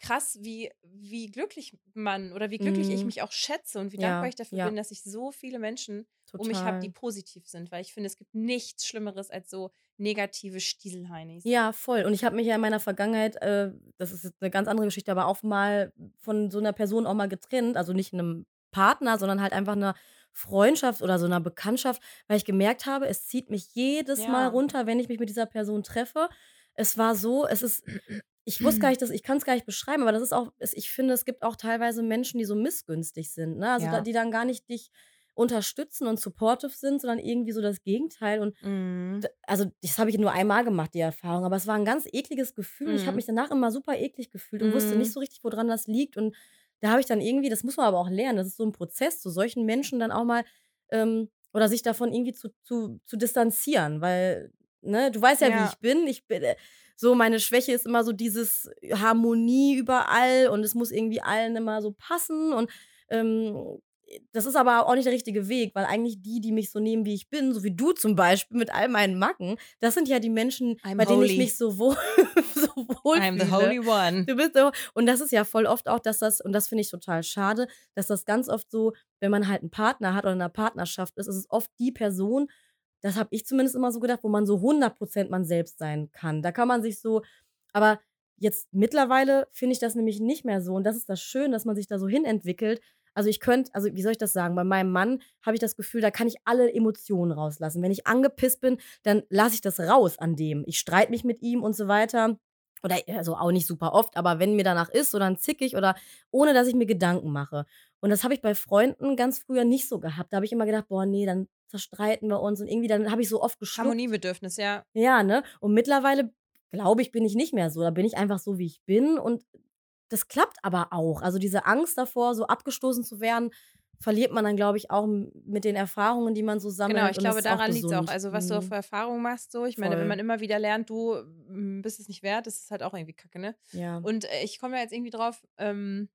krass, wie, wie glücklich man oder wie glücklich ich Mhm. mich auch schätze und wie dankbar Ja, ich dafür ja. bin, dass ich so viele Menschen um mich habe, die Total. positiv sind. Weil ich finde, es gibt nichts Schlimmeres als so negative Stieselheinis. Ja, voll. Und ich habe mich ja in meiner Vergangenheit, äh, das ist jetzt eine ganz andere Geschichte, aber auch mal von so einer Person auch mal getrennt. Also nicht einem Partner, sondern halt einfach einer Freundschaft oder so einer Bekanntschaft, weil ich gemerkt habe, es zieht mich jedes Mal Ja. runter, wenn ich mich mit dieser Person treffe. Es war so, es ist, ich wusste gar nicht, dass, ich kann es gar nicht beschreiben, aber das ist auch, ich finde, es gibt auch teilweise Menschen, die so missgünstig sind, ne? Also da, Ja. die dann gar nicht dich unterstützen und supportive sind, sondern irgendwie so das Gegenteil. Und Mhm. D also, das habe ich nur einmal gemacht, die Erfahrung, aber es war 'n ganz ekliges Gefühl. Ich habe Mhm. mich danach immer super eklig gefühlt und wusste nicht Mhm. so richtig, woran das liegt. Und da habe ich dann irgendwie das muss man aber auch lernen, das ist so 'n Prozess, zu solchen Menschen dann auch mal ähm, oder sich davon irgendwie zu zu zu distanzieren, weil, ne, du weißt ja, wie Ja. ich bin. Ich bin äh, so meine Schwäche ist immer so dieses Harmonie überall und es muss irgendwie allen immer so passen und, ähm, das ist aber auch nicht der richtige Weg, weil eigentlich die, die mich so nehmen, wie ich bin, so wie du zum Beispiel mit all meinen Macken, das sind ja die Menschen, I'm bei denen ich holy. mich so wohl so I'm the holy one. Du bist so und das ist ja voll oft auch, dass das und das finde ich total schade, dass das ganz oft so, wenn man halt 'n Partner hat oder in 'ner Partnerschaft ist, ist es oft die Person das habe ich zumindest immer so gedacht, wo man so 100% man selbst sein kann. Da kann man sich so aber jetzt mittlerweile finde ich das nämlich nicht mehr so und das ist das Schöne, dass man sich da so hinentwickelt. Also, ich könnte also, wie soll ich das sagen? Bei meinem Mann habe ich das Gefühl, da kann ich alle Emotionen rauslassen. Wenn ich angepisst bin, dann lasse ich das raus an dem. Ich streite mich mit ihm und so weiter. Oder also, auch nicht super oft, aber wenn mir danach ist, so dann zickig oder ohne dass ich mir Gedanken mache. Und das habe ich bei Freunden ganz früher nicht so gehabt. Da habe ich immer gedacht: „Boah, ne, dann zerstreiten wir uns“ und irgendwie dann habe ich so oft geschluckt. Harmoniebedürfnis, ja. Ja, ne? Und mittlerweile glaube ich, bin ich nicht mehr so. Da bin ich einfach so, wie ich bin und das klappt aber auch. Also, diese Angst davor, so abgestoßen zu werden, verliert man dann, glaube ich, auch mit den Erfahrungen, die man so sammelt Genau, ich glaube, auch daran liegt's auch. gesund. Also, was du auch Mhm. für Erfahrungen machst so. Ich meine, wenn Voll. man immer wieder lernt, du, bist es nicht wert, das ist halt auch irgendwie Kacke, ne? Ja. Und, äh, ich komme da jetzt irgendwie drauf, ähm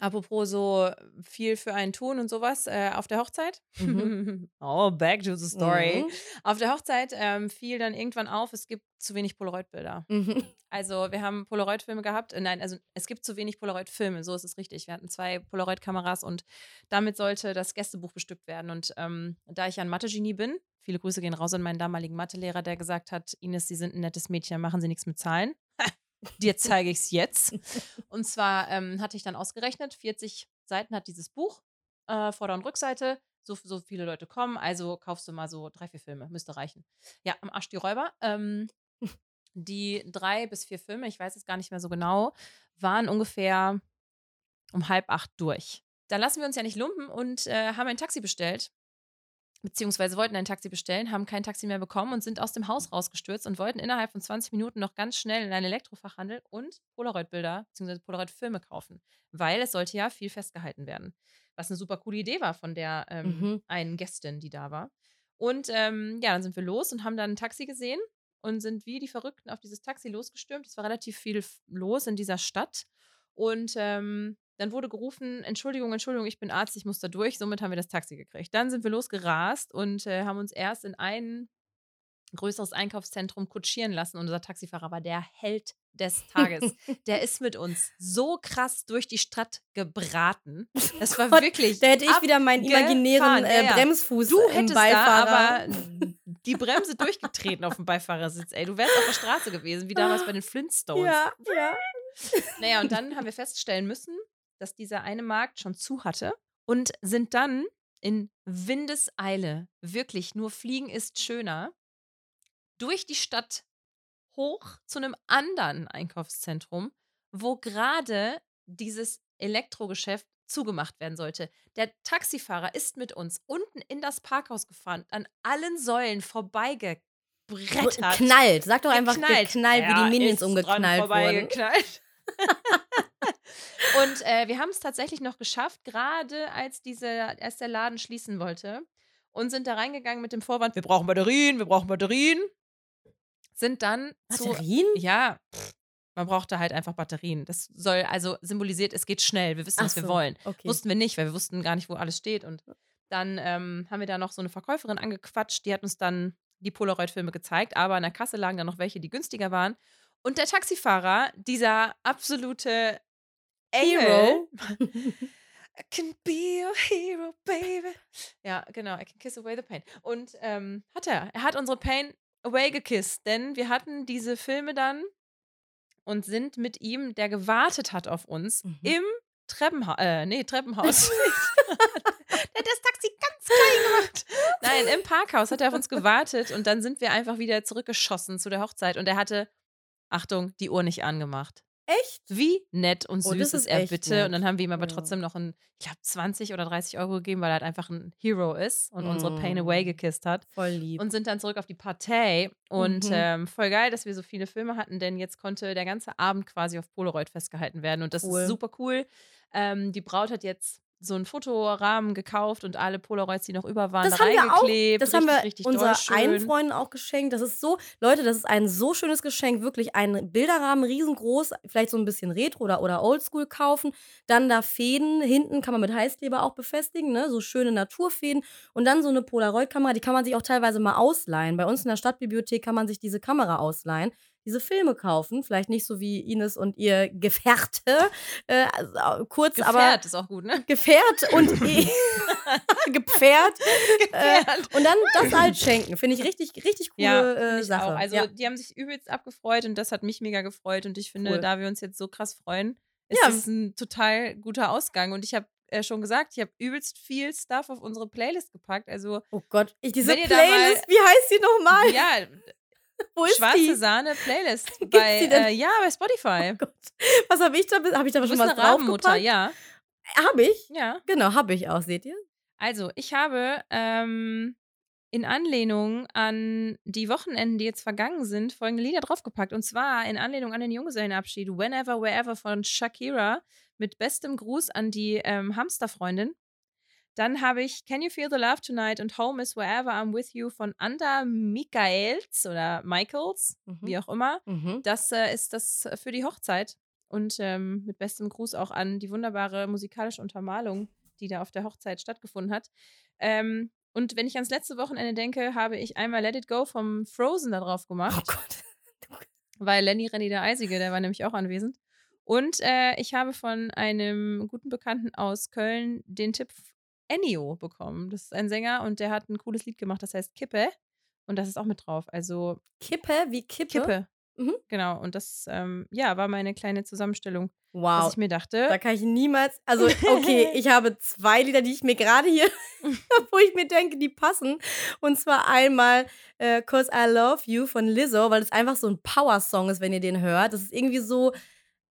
Apropos so viel für einen tun und sowas äh, auf der Hochzeit. Mhm. oh, back to the story. Mhm. Auf der Hochzeit ähm, fiel dann irgendwann auf, es gibt zu wenig Polaroid-Bilder. Mhm. Also wir haben Polaroid-Filme gehabt. Äh, nein, also es gibt zu wenig Polaroid-Filme, so ist es richtig. Wir hatten zwei Polaroid-Kameras und damit sollte das Gästebuch bestückt werden. Und ähm, da ich ein Mathe-Genie bin, viele Grüße gehen raus an meinen damaligen Mathelehrer, der gesagt hat, Ines, Sie sind ein nettes Mädchen, machen Sie nichts mit Zahlen. Dir zeige ich es jetzt. Und zwar ähm, hatte ich dann ausgerechnet, 40 Seiten hat dieses Buch, äh, Vorder- und Rückseite. So, so viele Leute kommen, also kaufst du mal so drei, vier Filme, müsste reichen. Ja, am Arsch die Räuber. Ähm, die drei bis vier Filme, ich weiß es gar nicht mehr so genau, waren ungefähr um halb acht durch. Dann lassen wir uns ja nicht lumpen und äh, haben ein Taxi bestellt. Beziehungsweise wollten ein Taxi bestellen, haben kein Taxi mehr bekommen und sind aus dem Haus rausgestürzt und wollten innerhalb von 20 Minuten noch ganz schnell in einen Elektrofachhandel und Polaroid-Bilder bzw. Polaroid-Filme kaufen. Weil es sollte ja viel festgehalten werden. Was eine super coole Idee war von der ähm, Mhm. einen Gästin, die da war. Und ähm, ja, dann sind wir los und haben dann ein Taxi gesehen und sind wie die Verrückten auf dieses Taxi losgestürmt. Es war relativ viel los in dieser Stadt. Und ähm, dann wurde gerufen, Entschuldigung, Entschuldigung, ich bin Arzt, ich muss da durch. Somit haben wir das Taxi gekriegt. Dann sind wir losgerast und äh, haben uns erst in ein größeres Einkaufszentrum kutschieren lassen. Und unser Taxifahrer war der Held des Tages. der ist mit uns so krass durch die Stadt gebraten. Das war Gott, wirklich. Da hätte ich wieder meinen imaginären äh, Ja, ja. Bremsfuß Du im hättest da Beifahrer. aber die Bremse durchgetreten auf dem Beifahrersitz. Ey, du wärst auf der Straße gewesen, wie damals bei den Flintstones. ja, ja. Naja, und dann haben wir feststellen müssen, dass dieser eine Markt schon zu hatte und sind dann in Windeseile, wirklich nur Fliegen ist schöner, durch die Stadt hoch zu einem anderen Einkaufszentrum, wo gerade dieses Elektrogeschäft zugemacht werden sollte. Der Taxifahrer ist mit uns unten in das Parkhaus gefahren, an allen Säulen vorbeigeklettert. Knallt. Sag doch einfach Geknallt. geknallt, wie Er die Minions umgeknallt wurden. Und äh, wir haben es tatsächlich noch geschafft, gerade als, diese, als der Laden schließen wollte und sind da reingegangen mit dem Vorwand, wir brauchen Batterien, wir brauchen Batterien. Sind dann zu. Batterien? Ja, pff, man brauchte halt einfach Batterien. Das soll also symbolisiert, es geht schnell, wir wissen, was Ach wir so, wollen. Okay. Wussten wir nicht, weil wir wussten gar nicht, wo alles steht. Und dann ähm, haben wir da noch so eine Verkäuferin angequatscht, die hat uns dann die Polaroid-Filme gezeigt, aber an der Kasse lagen dann noch welche, die günstiger waren. Und der Taxifahrer, dieser absolute Hero. I can be your hero, baby. Ja, genau. I can kiss away the pain. Und ähm, hat er. Er hat unsere Pain away gekisst, denn wir hatten diese Filme dann und sind mit ihm, der gewartet hat auf uns, Mhm. im Treppenhaus, äh, nee, Treppenhaus. der hat das Taxi ganz klein gemacht. Nein, im Parkhaus hat er auf uns gewartet und dann sind wir einfach wieder zurückgeschossen zu der Hochzeit und er hatte, Achtung, die Uhr nicht angemacht. Echt? Wie nett und Oh, süß das ist ist er bitte. nett. Und dann haben wir ihm aber trotzdem noch ein, ich glaube, 20 oder 30 Euro gegeben, weil er halt einfach ein Hero ist und unsere Pain Mm. Away gekisst hat. Voll lieb. Und sind dann zurück auf die Partei. Und Mhm. ähm, voll geil, dass wir so viele Filme hatten, denn jetzt konnte der ganze Abend quasi auf Polaroid festgehalten werden. Und das Cool. ist super cool. Ähm, die Braut hat jetzt so einen Fotorahmen gekauft und alle Polaroids, die noch über waren, Das da haben wir auch. reingeklebt. Das haben richtig, wir richtig unserer doll einen. Freundin auch geschenkt. Das ist so, Leute, das ist ein so schönes Geschenk. Wirklich ein Bilderrahmen, riesengroß, vielleicht so ein bisschen Retro oder, oder Oldschool kaufen. Dann da Fäden, hinten kann man mit Heißkleber auch befestigen, ne? so schöne Naturfäden. Und dann so eine Polaroid-Kamera, die kann man sich auch teilweise mal ausleihen. Bei uns in der Stadtbibliothek kann man sich diese Kamera ausleihen. Diese Filme kaufen, vielleicht nicht so wie Ines und ihr Gefährte, äh, also, kurz, aber Gefährt ist auch gut, ne? Gefährt und eh Gepferd. Äh, Gefährt. und dann das halt schenken. Finde ich richtig, richtig coole Ja, äh, Sache. auch. Also ja. die haben sich übelst abgefreut und das hat mich mega gefreut. Und ich finde, Cool. da wir uns jetzt so krass freuen, ist Ja. es ein total guter Ausgang. Und ich habe äh, schon gesagt, ich habe übelst viel Stuff auf unsere Playlist gepackt. Also Oh Gott, ich, diese da mal- Playlist, wie heißt die nochmal? ja, Wo ist schwarze die? Sahne Playlist bei äh, ja bei Spotify. Oh Gott. Was habe ich da? Habe ich da Du schon was eine Rabenmutter, ja, Habe ich? ja. Genau, habe ich auch, seht ihr? Also ich habe ähm, in Anlehnung an die Wochenenden, die jetzt vergangen sind, folgende Lieder draufgepackt. Und zwar in Anlehnung an den Junggesellenabschied Whenever, Wherever von Shakira mit bestem Gruß an die ähm, Hamsterfreundin. Dann habe ich Can You Feel the Love Tonight und Home is Wherever I'm With You von Anda Michaels oder Michaels, Mhm. wie auch immer. Mhm. Das äh, ist das für die Hochzeit. Und ähm, mit bestem Gruß auch an die wunderbare musikalische Untermalung, die da auf der Hochzeit stattgefunden hat. Ähm, und wenn ich ans letzte Wochenende denke, habe ich einmal Let It Go vom Frozen da drauf Oh gemacht, Gott. weil Lenny Renny der Eisige, der war nämlich auch anwesend. Und äh, ich habe von einem guten Bekannten aus Köln den Tipp Ennio bekommen. Das ist ein Sänger und der hat ein cooles Lied gemacht, das heißt Kippe. Und das ist auch mit drauf. Also Kippe wie Kippe? Kippe. Mhm. Genau. Und das, ähm, ja, war meine kleine Zusammenstellung, was Wow. ich mir dachte. Da kann ich niemals. Also, okay, ich habe zwei Lieder, die ich mir gerade hier, wo ich mir denke, die passen. Und zwar einmal äh, Cause I Love You von Lizzo, weil es einfach so ein Power-Song ist, wenn ihr den hört. Das ist irgendwie so,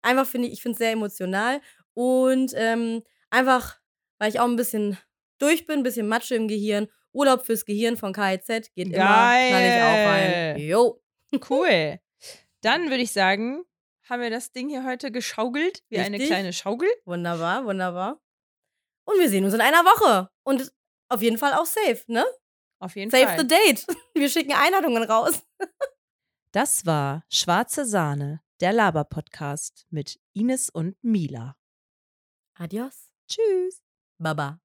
einfach finde ich, ich finde es sehr emotional. Und ähm, einfach, weil ich auch ein bisschen durch bin, ein bisschen Matsche im Gehirn. Urlaub fürs Gehirn von KIZ geht immer, knall ich auch rein. Geil. Jo. Cool. Dann würde ich sagen, haben wir das Ding hier heute geschaukelt, wie eine Richtig. kleine Schaukel. Wunderbar, wunderbar. Und wir sehen uns in einer Woche. Und auf jeden Fall auch safe, ne? Auf jeden Save Fall. the date. Wir schicken Einladungen raus. Das war Schwarze Sahne, der Laber-Podcast mit Ines und Mila. Adios. Tschüss. Baba.